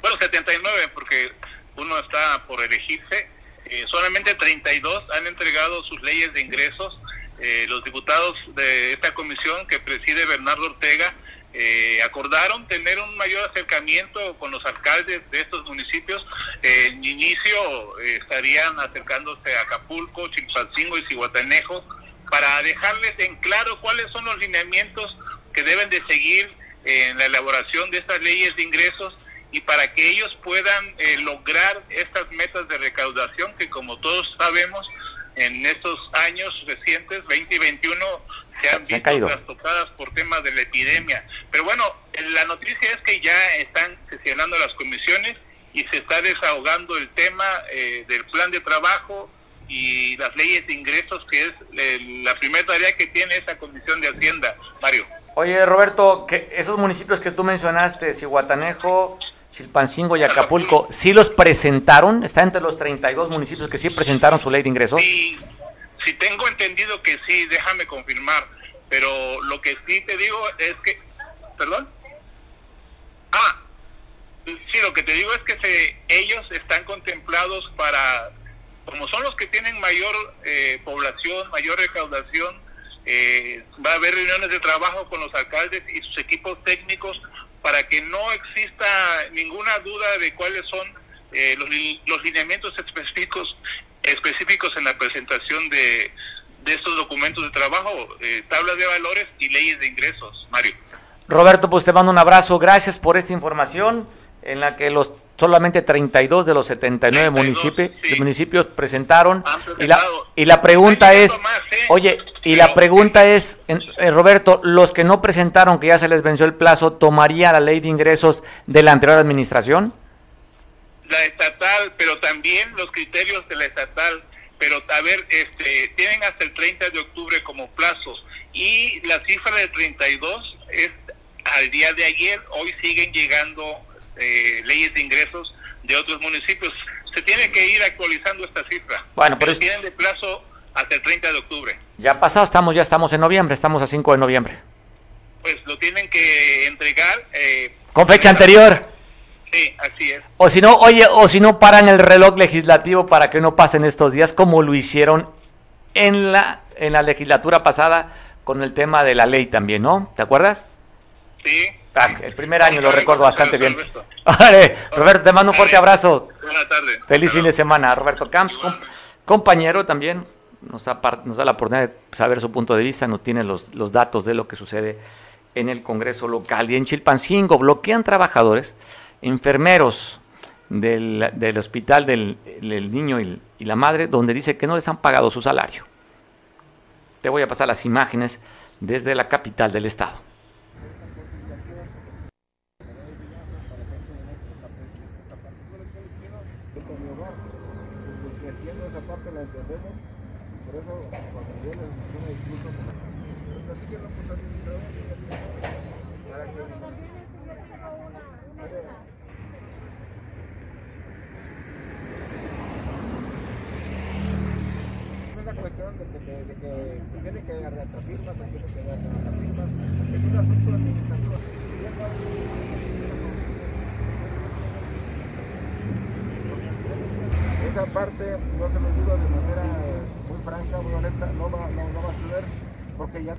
bueno, 79 porque uno está por elegirse, eh, solamente 32 han entregado sus leyes de ingresos. Eh, los diputados de esta comisión que preside Bernardo Ortega eh, acordaron tener un mayor acercamiento con los alcaldes de estos municipios. En inicio eh, estarían acercándose a Acapulco, Chilpancingo y Cihuatanejo para dejarles en claro cuáles son los lineamientos que deben de seguir en la elaboración de estas leyes de ingresos y para que ellos puedan eh, lograr estas metas de recaudación que como todos sabemos en estos años recientes, 20 y 21, se han Se visto trastocadas por temas de la epidemia. Pero bueno, la noticia es que ya están sesionando las comisiones y se está desahogando el tema eh, del plan de trabajo y las leyes de ingresos, que es eh, la primera tarea que tiene esa comisión de Hacienda, Mario. Oye, Roberto, que esos municipios que tú mencionaste, Cihuatanejo, Chilpancingo y Acapulco, ¿sí los presentaron? ¿Está entre los 32 municipios que sí presentaron su ley de ingresos? Sí, sí tengo entendido que sí, déjame confirmar, pero lo que sí te digo es que, perdón, ah, sí, lo que te digo es que se, ellos están contemplados para, como son los que tienen mayor eh, población, mayor recaudación, eh, va a haber reuniones de trabajo con los alcaldes y sus equipos técnicos para que no exista ninguna duda de cuáles son eh, los, los lineamientos específicos específicos en la presentación de, de estos documentos de trabajo, eh, tablas de valores y leyes de ingresos, Mario. Roberto, pues te mando un abrazo. Gracias por esta información en la que los solamente 32 de los 79 32, municipios, sí. municipios presentaron. Y la, y la pregunta es, más, ¿eh? oye, y Pero- la pregunta es, en- eh, Roberto, los que no presentaron, que ya se les venció el plazo, ¿tomaría la ley de ingresos de la anterior administración? la estatal, pero también los criterios de la estatal. Pero, a ver, este, tienen hasta el 30 de octubre como plazos. Y la cifra de 32 es al día de ayer. Hoy siguen llegando eh, leyes de ingresos de otros municipios. Se tiene que ir actualizando esta cifra. Bueno, pero tienen de plazo hasta el 30 de octubre. Ya pasado, estamos, ya estamos en noviembre, estamos a 5 de noviembre. Pues lo tienen que entregar. eh, Con fecha anterior. Sí, así es. O si no, oye, o si no paran el reloj legislativo para que no pasen estos días como lo hicieron en la en la legislatura pasada con el tema de la ley también, ¿no? ¿Te acuerdas? Sí. Ah, el primer año lo recuerdo bastante bien. Vale, Roberto, te mando un fuerte abrazo. Buenas tardes. Feliz fin de semana. Roberto Camps, com- compañero también, nos da, par- nos da la oportunidad de saber su punto de vista, nos tiene los, los datos de lo que sucede en el Congreso local. Y en Chilpancingo bloquean trabajadores, enfermeros del, del hospital del, del niño y, y la madre, donde dice que no les han pagado su salario. Te voy a pasar las imágenes desde la capital del estado. Es una cuestión de que, de, de que tiene que arreglar firmas, tiene que arreglar firmas. Es un asunto administrativo. Esa parte, no se lo digo de manera muy franca, muy honesta, no va, no, no va a suceder porque ya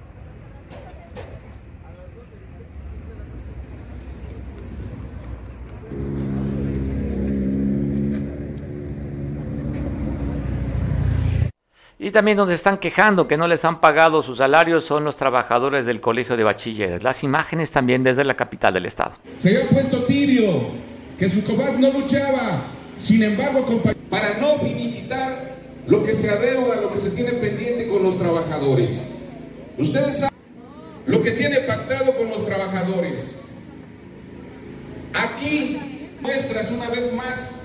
También donde están quejando que no les han pagado sus salarios son los trabajadores del Colegio de Bachilleres. Las imágenes también desde la capital del estado. Se había puesto tibio, que su combate no luchaba. Sin embargo, para no finiquitar lo que se adeuda, lo que se tiene pendiente con los trabajadores. Ustedes saben lo que tiene pactado con los trabajadores. Aquí muestras una vez más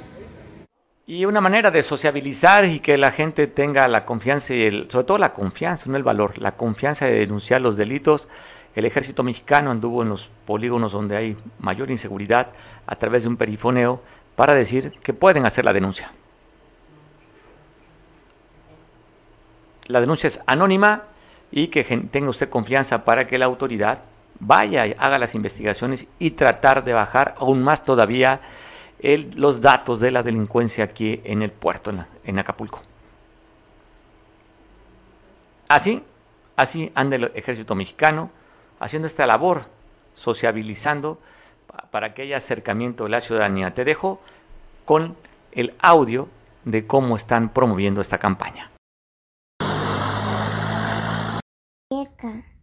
Y una manera de sociabilizar y que la gente tenga la confianza y el, sobre todo la confianza, no el valor, la confianza de denunciar los delitos. El ejército mexicano anduvo en los polígonos donde hay mayor inseguridad a través de un perifoneo para decir que pueden hacer la denuncia. La denuncia es anónima y que tenga usted confianza para que la autoridad vaya haga las investigaciones y tratar de bajar aún más todavía los datos de la delincuencia aquí en el puerto, en, Acapulco. Así, así anda el ejército mexicano haciendo esta labor, sociabilizando pa- para que haya acercamiento de la ciudadanía. Te dejo con el audio de cómo están promoviendo esta campaña.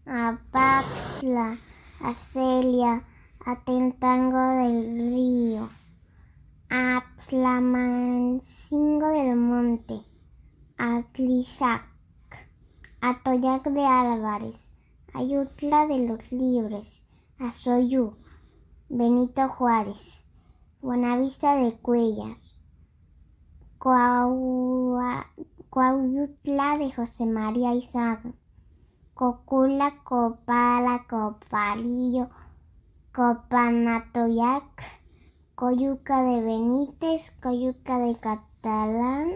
A Paxla, a Celia, a Tentango del Río, a Tlamancingo del Monte, Atlizac, Atoyac de Álvarez, Ayutla de los Libres, Azoyú, Benito Juárez, Buenavista de Cuellar, Coahuila, de José María Izag, Cocula, Copala, Copalillo, Copanatoyac, Coyuca de Benítez, Coyuca de Catalán,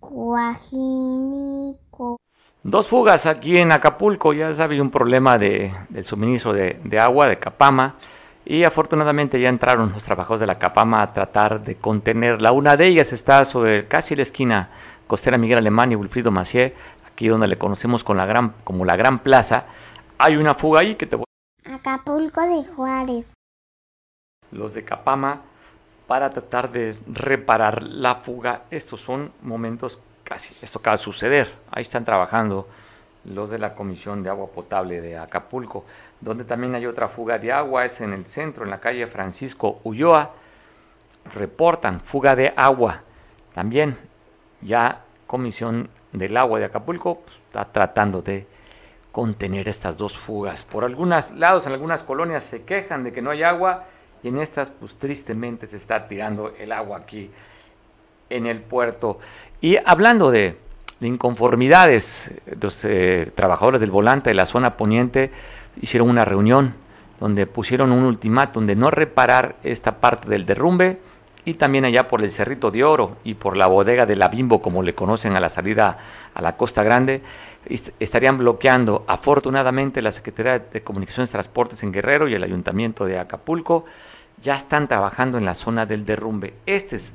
Cuajinico. Dos fugas aquí en Acapulco, ya sabe, un problema de, del suministro de, de, agua de Capama y afortunadamente ya entraron los trabajadores de la Capama a tratar de contenerla. Una de ellas está sobre casi la esquina costera Miguel Alemán y Wilfrido Macié, aquí donde le conocemos con la gran, como la Gran Plaza. Hay una fuga ahí que te voy Acapulco de Juárez. Los de Capama para tratar de reparar la fuga. Estos son momentos casi, esto acaba de suceder. Ahí están trabajando los de la Comisión de Agua Potable de Acapulco, donde también hay otra fuga de agua, es en el centro, en la calle Francisco Ulloa. Reportan fuga de agua. También ya Comisión del Agua de Acapulco pues, está tratando de contener estas dos fugas. Por algunos lados, en algunas colonias se quejan de que no hay agua y en estas, pues tristemente se está tirando el agua aquí en el puerto. Y hablando de, de inconformidades, los eh, trabajadores del volante de la zona poniente hicieron una reunión donde pusieron un ultimátum de no reparar esta parte del derrumbe y también allá por el Cerrito de Oro y por la bodega de la Bimbo, como le conocen a la salida a la Costa Grande, estarían bloqueando. Afortunadamente, la Secretaría de Comunicaciones y Transportes en Guerrero y el Ayuntamiento de Acapulco ya están trabajando en la zona del derrumbe. Esta es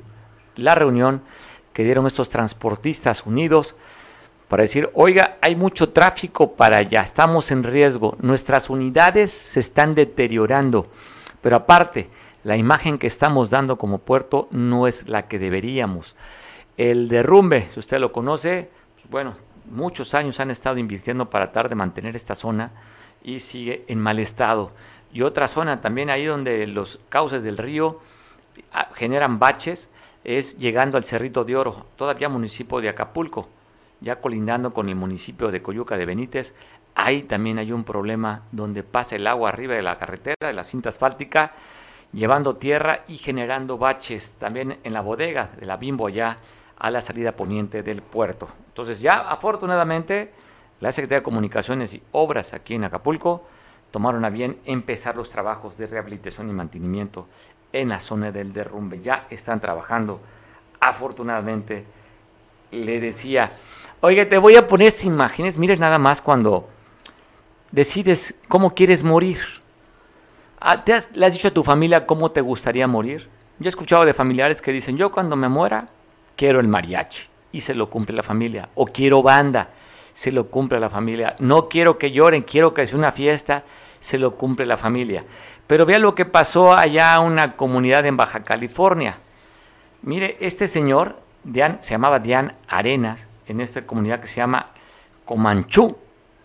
la reunión que dieron estos transportistas unidos para decir, oiga, hay mucho tráfico para allá, estamos en riesgo, nuestras unidades se están deteriorando, pero aparte, la imagen que estamos dando como puerto no es la que deberíamos. El derrumbe, si usted lo conoce, pues bueno, muchos años han estado invirtiendo para tratar de mantener esta zona y sigue en mal estado. Y otra zona también ahí donde los cauces del río ah, generan baches es llegando al Cerrito de Oro, todavía municipio de Acapulco, ya colindando con el municipio de Coyuca de Benítez. Ahí también hay un problema donde pasa el agua arriba de la carretera, de la cinta asfáltica, llevando tierra y generando baches también en la bodega de la Bimbo ya a la salida poniente del puerto. Entonces ya afortunadamente la Secretaría de Comunicaciones y Obras aquí en Acapulco tomaron a bien empezar los trabajos de rehabilitación y mantenimiento en la zona del derrumbe. Ya están trabajando. Afortunadamente le decía, oiga, te voy a poner imágenes, mires nada más cuando decides cómo quieres morir. Ah, ¿Te has, ¿Le has dicho a tu familia cómo te gustaría morir? Yo he escuchado de familiares que dicen, yo cuando me muera quiero el mariachi y se lo cumple la familia. O quiero banda, se lo cumple la familia. No quiero que lloren, quiero que sea una fiesta, se lo cumple la familia. Pero vea lo que pasó allá en una comunidad en Baja California. Mire, este señor se llamaba Dian Arenas, en esta comunidad que se llama Comanchú,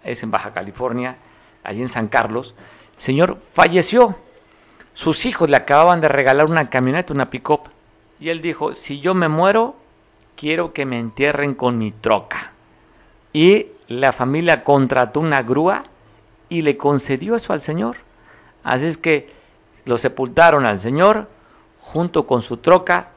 es en Baja California, allí en San Carlos. El señor falleció. Sus hijos le acababan de regalar una camioneta, una pick-up. Y él dijo, si yo me muero, quiero que me entierren con mi troca. Y la familia contrató una grúa y le concedió eso al Señor. Así es que lo sepultaron al Señor junto con su troca.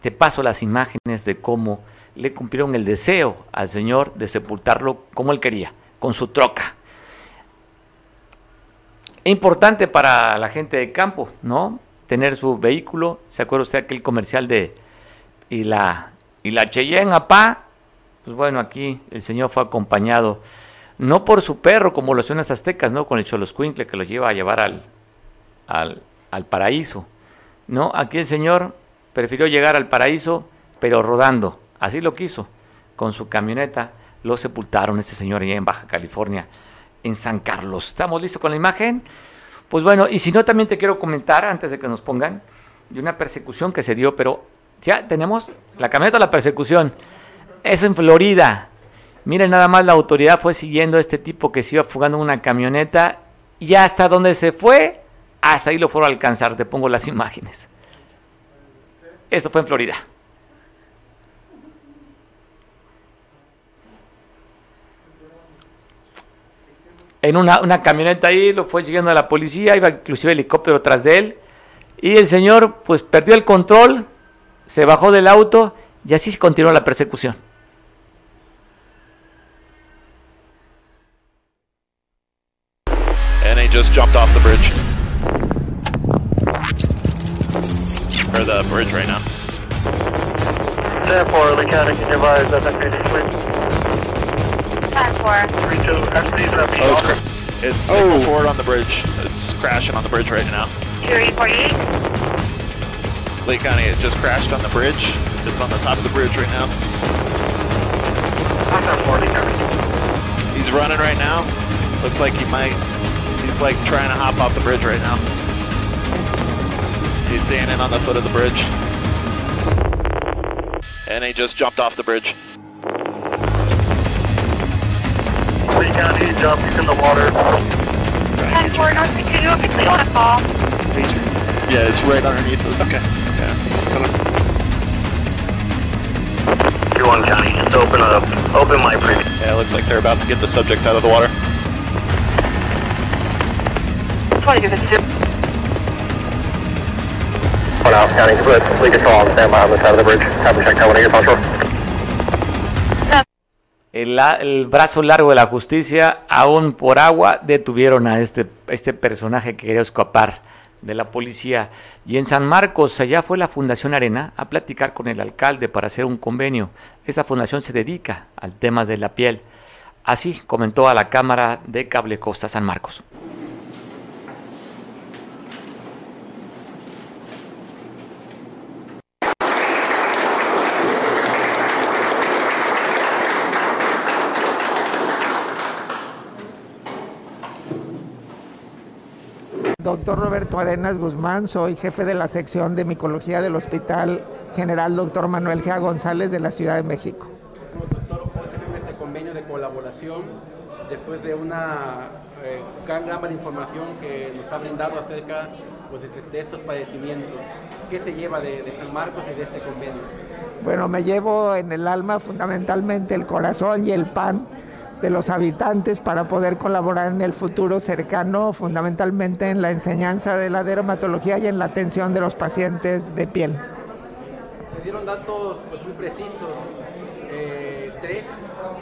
Te paso las imágenes de cómo le cumplieron el deseo al Señor de sepultarlo como él quería, con su troca. Es importante para la gente de campo, ¿no? Tener su vehículo. ¿Se acuerda usted aquel comercial de y la y la Cheyenne apá? Pues bueno, aquí el Señor fue acompañado no por su perro como lo son las aztecas, ¿no? Con el choloscuincle que lo lleva a llevar al, al, al paraíso. No, aquí el Señor prefirió llegar al paraíso, pero rodando. Así lo quiso. Con su camioneta lo sepultaron este señor allá en Baja California, en San Carlos. ¿Estamos listos con la imagen? Pues bueno, y si no, también te quiero comentar, antes de que nos pongan, de una persecución que se dio, pero ya tenemos la camioneta de la persecución. Eso en Florida. Miren, nada más la autoridad fue siguiendo a este tipo que se iba fugando en una camioneta y hasta donde se fue, hasta ahí lo fueron a alcanzar. Te pongo las imágenes. Esto fue en Florida. en una, una camioneta ahí, lo fue siguiendo a la policía, iba inclusive helicóptero tras de él. Y el señor pues perdió el control, se bajó del auto y así se continuó la persecución. And he just jumped off the bridge. Or the bridge right now. Therefore, the county can advise that the Oh, it's oh. forward on the bridge. It's crashing on the bridge right now. 348. Lake County, it just crashed on the bridge. It's on the top of the bridge right now. He's running right now. Looks like he might. He's like trying to hop off the bridge right now. He's standing on the foot of the bridge. And he just jumped off the bridge. Lee County, he jumped, he's in the water. 10 4, North Continue, if you want to fall. Yeah, it's right underneath us. Okay. Yeah. 2 1 County, just open up, open my previous. Yeah, it looks like they're about to get the subject out of the water. 2252. One out, County, put Lee Control on standby on the side of the bridge. Have a check out when you get punctual. El, el brazo largo de la justicia, aún por agua, detuvieron a este, este personaje que quería escapar de la policía. Y en San Marcos, allá fue la Fundación Arena a platicar con el alcalde para hacer un convenio. Esta fundación se dedica al tema de la piel. Así comentó a la Cámara de Cable Costa San Marcos. Doctor Roberto Arenas Guzmán, soy jefe de la sección de micología del Hospital General Doctor Manuel G. González de la Ciudad de México. Doctor, hoy se firma este convenio de colaboración después de una eh, gran gama de información que nos ha brindado acerca pues, de, de estos padecimientos. ¿Qué se lleva de, de San Marcos y de este convenio? Bueno, me llevo en el alma fundamentalmente el corazón y el pan de los habitantes para poder colaborar en el futuro cercano, fundamentalmente en la enseñanza de la dermatología y en la atención de los pacientes de piel. Se dieron datos pues, muy precisos. Eh, tres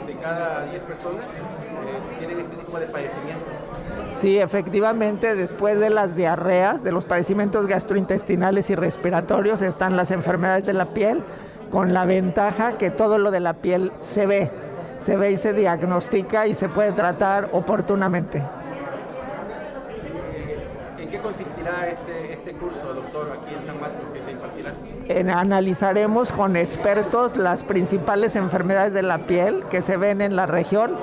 de cada diez personas eh, tienen este tipo de padecimientos. Sí, efectivamente, después de las diarreas, de los padecimientos gastrointestinales y respiratorios, están las enfermedades de la piel, con la ventaja que todo lo de la piel se ve, se ve y se diagnostica y se puede tratar oportunamente. ¿En qué consistirá este, este curso, doctor, aquí en San Marcos que se impartirá? En- analizaremos con expertos las principales enfermedades de la piel que se ven en la región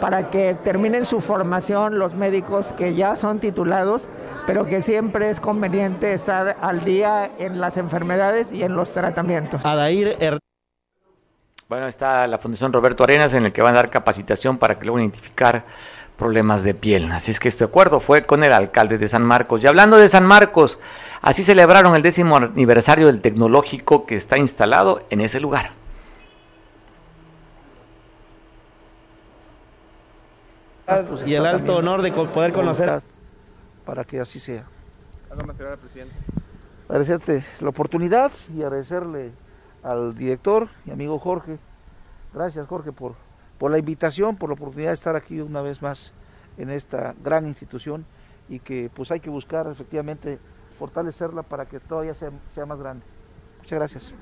para que terminen su formación los médicos que ya son titulados, pero que siempre es conveniente estar al día en las enfermedades y en los tratamientos. Adair Bueno, está la Fundación Roberto Arenas en el que van a dar capacitación para que luego identificar problemas de piel. Así es que este acuerdo fue con el alcalde de San Marcos. Y hablando de San Marcos, así celebraron el décimo aniversario del tecnológico que está instalado en ese lugar. y el alto honor de poder conocer. para que así sea. Presidente. Agradecerte la oportunidad y agradecerle al director, mi amigo Jorge. Gracias Jorge por, por la invitación, por la oportunidad de estar aquí una vez más en esta gran institución y que pues hay que buscar efectivamente fortalecerla para que todavía sea, sea más grande. Muchas gracias.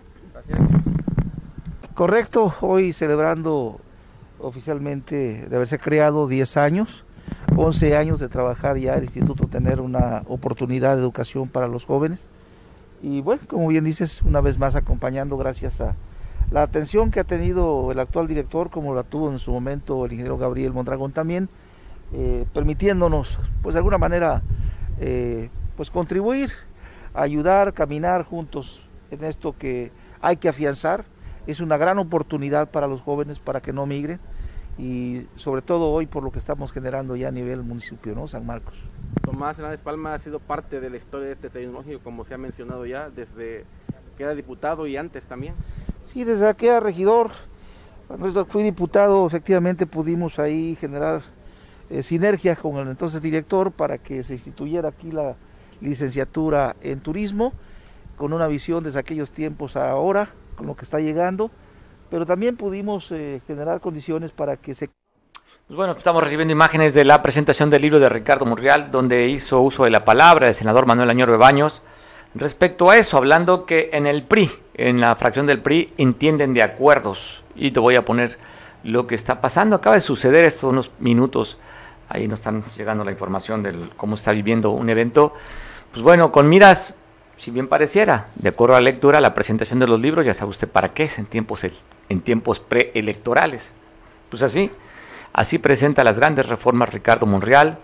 Correcto, hoy celebrando oficialmente de haberse creado 10 años, 11 años de trabajar ya el instituto, tener una oportunidad de educación para los jóvenes. Y bueno, como bien dices, una vez más acompañando gracias a la atención que ha tenido el actual director, como la tuvo en su momento el ingeniero Gabriel Mondragón también, eh, permitiéndonos, pues de alguna manera, eh, pues contribuir, ayudar, caminar juntos en esto que hay que afianzar. Es una gran oportunidad para los jóvenes para que no migren y sobre todo hoy por lo que estamos generando ya a nivel municipio, ¿no? San Marcos. Tomás Hernández Palma ha sido parte de la historia de este tecnológico, como se ha mencionado ya, desde que era diputado y antes también. Sí, desde que era regidor, fui diputado, efectivamente pudimos ahí generar eh, sinergia con el entonces director para que se instituyera aquí la licenciatura en turismo, con una visión desde aquellos tiempos a ahora, con lo que está llegando, pero también pudimos eh, generar condiciones para que se... Pues bueno, estamos recibiendo imágenes de la presentación del libro de Ricardo Murrial, donde hizo uso de la palabra del senador Manuel Añor Bebaños, respecto a eso, hablando que en el PRI, en la fracción del PRI, entienden de acuerdos. Y te voy a poner lo que está pasando. Acaba de suceder estos unos minutos. Ahí nos están llegando la información de cómo está viviendo un evento. Pues bueno, con miras, si bien pareciera, de acuerdo a la lectura, la presentación de los libros, ya sabe usted para qué es en tiempos, en tiempos preelectorales. Pues así, así presenta las grandes reformas Ricardo Monreal,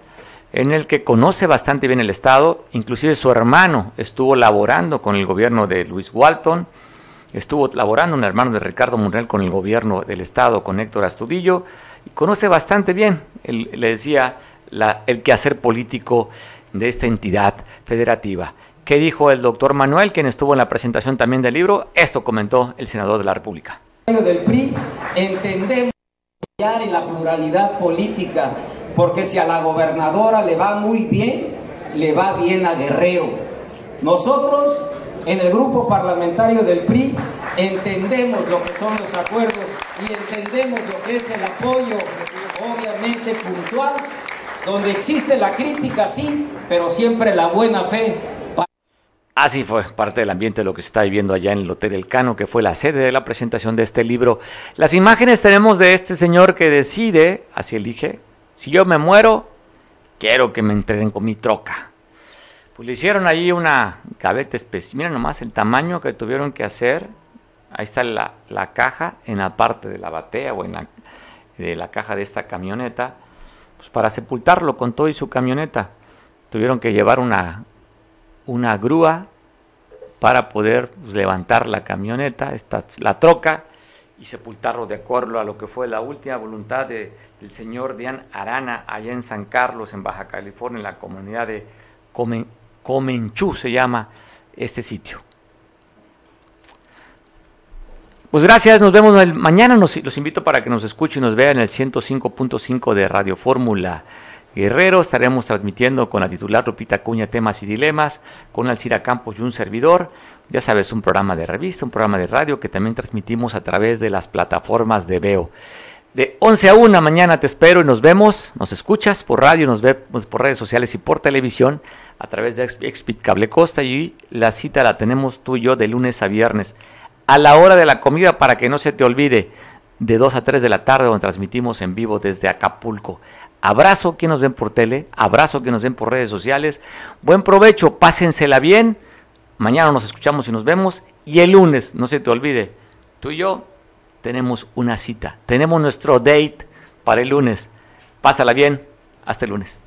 en el que conoce bastante bien el Estado, inclusive su hermano estuvo laborando con el gobierno de Luis Walton, estuvo laborando un hermano de Ricardo Monreal con el gobierno del Estado, con Héctor Astudillo, y conoce bastante bien, le decía, la, el quehacer político de esta entidad federativa. ¿Qué dijo el doctor Manuel, quien estuvo en la presentación también del libro? Esto comentó el senador de la República. Del PRI entendemos en la pluralidad política, porque si a la gobernadora le va muy bien, le va bien a Guerrero. Nosotros, en el grupo parlamentario del PRI, entendemos lo que son los acuerdos y entendemos lo que es el apoyo, obviamente puntual, donde existe la crítica, sí, pero siempre la buena fe. Así fue parte del ambiente de lo que se está viviendo allá en el Hotel del Cano, que fue la sede de la presentación de este libro. Las imágenes tenemos de este señor que decide, así elige, si yo me muero, quiero que me entreguen con mi troca. Pues le hicieron ahí una gaveta especial. Miren nomás el tamaño que tuvieron que hacer. Ahí está la, la caja en la parte de la batea o en la, de la caja de esta camioneta. Pues para sepultarlo con todo y su camioneta. Tuvieron que llevar una, una grúa para poder pues, levantar la camioneta, esta, la troca, y sepultarlo de acuerdo a lo que fue la última voluntad de, del señor Dian Arana allá en San Carlos, en Baja California, en la comunidad de Comen, Comenchú se llama este sitio. Pues gracias, nos vemos mañana, los invito para que nos escuchen y nos vean en el 105.5 de Radio Fórmula. Guerrero. Estaremos transmitiendo con la titular Lupita Cuña temas y dilemas, con Alcira Campos y un servidor. Ya sabes, un programa de revista, un programa de radio que también transmitimos a través de las plataformas de Veo. De 11 a 1 mañana te espero y nos vemos, nos escuchas por radio, nos vemos por redes sociales y por televisión a través de Expit Cable Costa y la cita la tenemos tú y yo de lunes a viernes a la hora de la comida para que no se te olvide de 2 a 3 de la tarde donde transmitimos en vivo desde Acapulco. Abrazo que nos den por tele, abrazo que nos den por redes sociales. Buen provecho, pásensela bien. Mañana nos escuchamos y nos vemos. Y el lunes, no se te olvide, tú y yo tenemos una cita. Tenemos nuestro date para el lunes. Pásala bien. Hasta el lunes.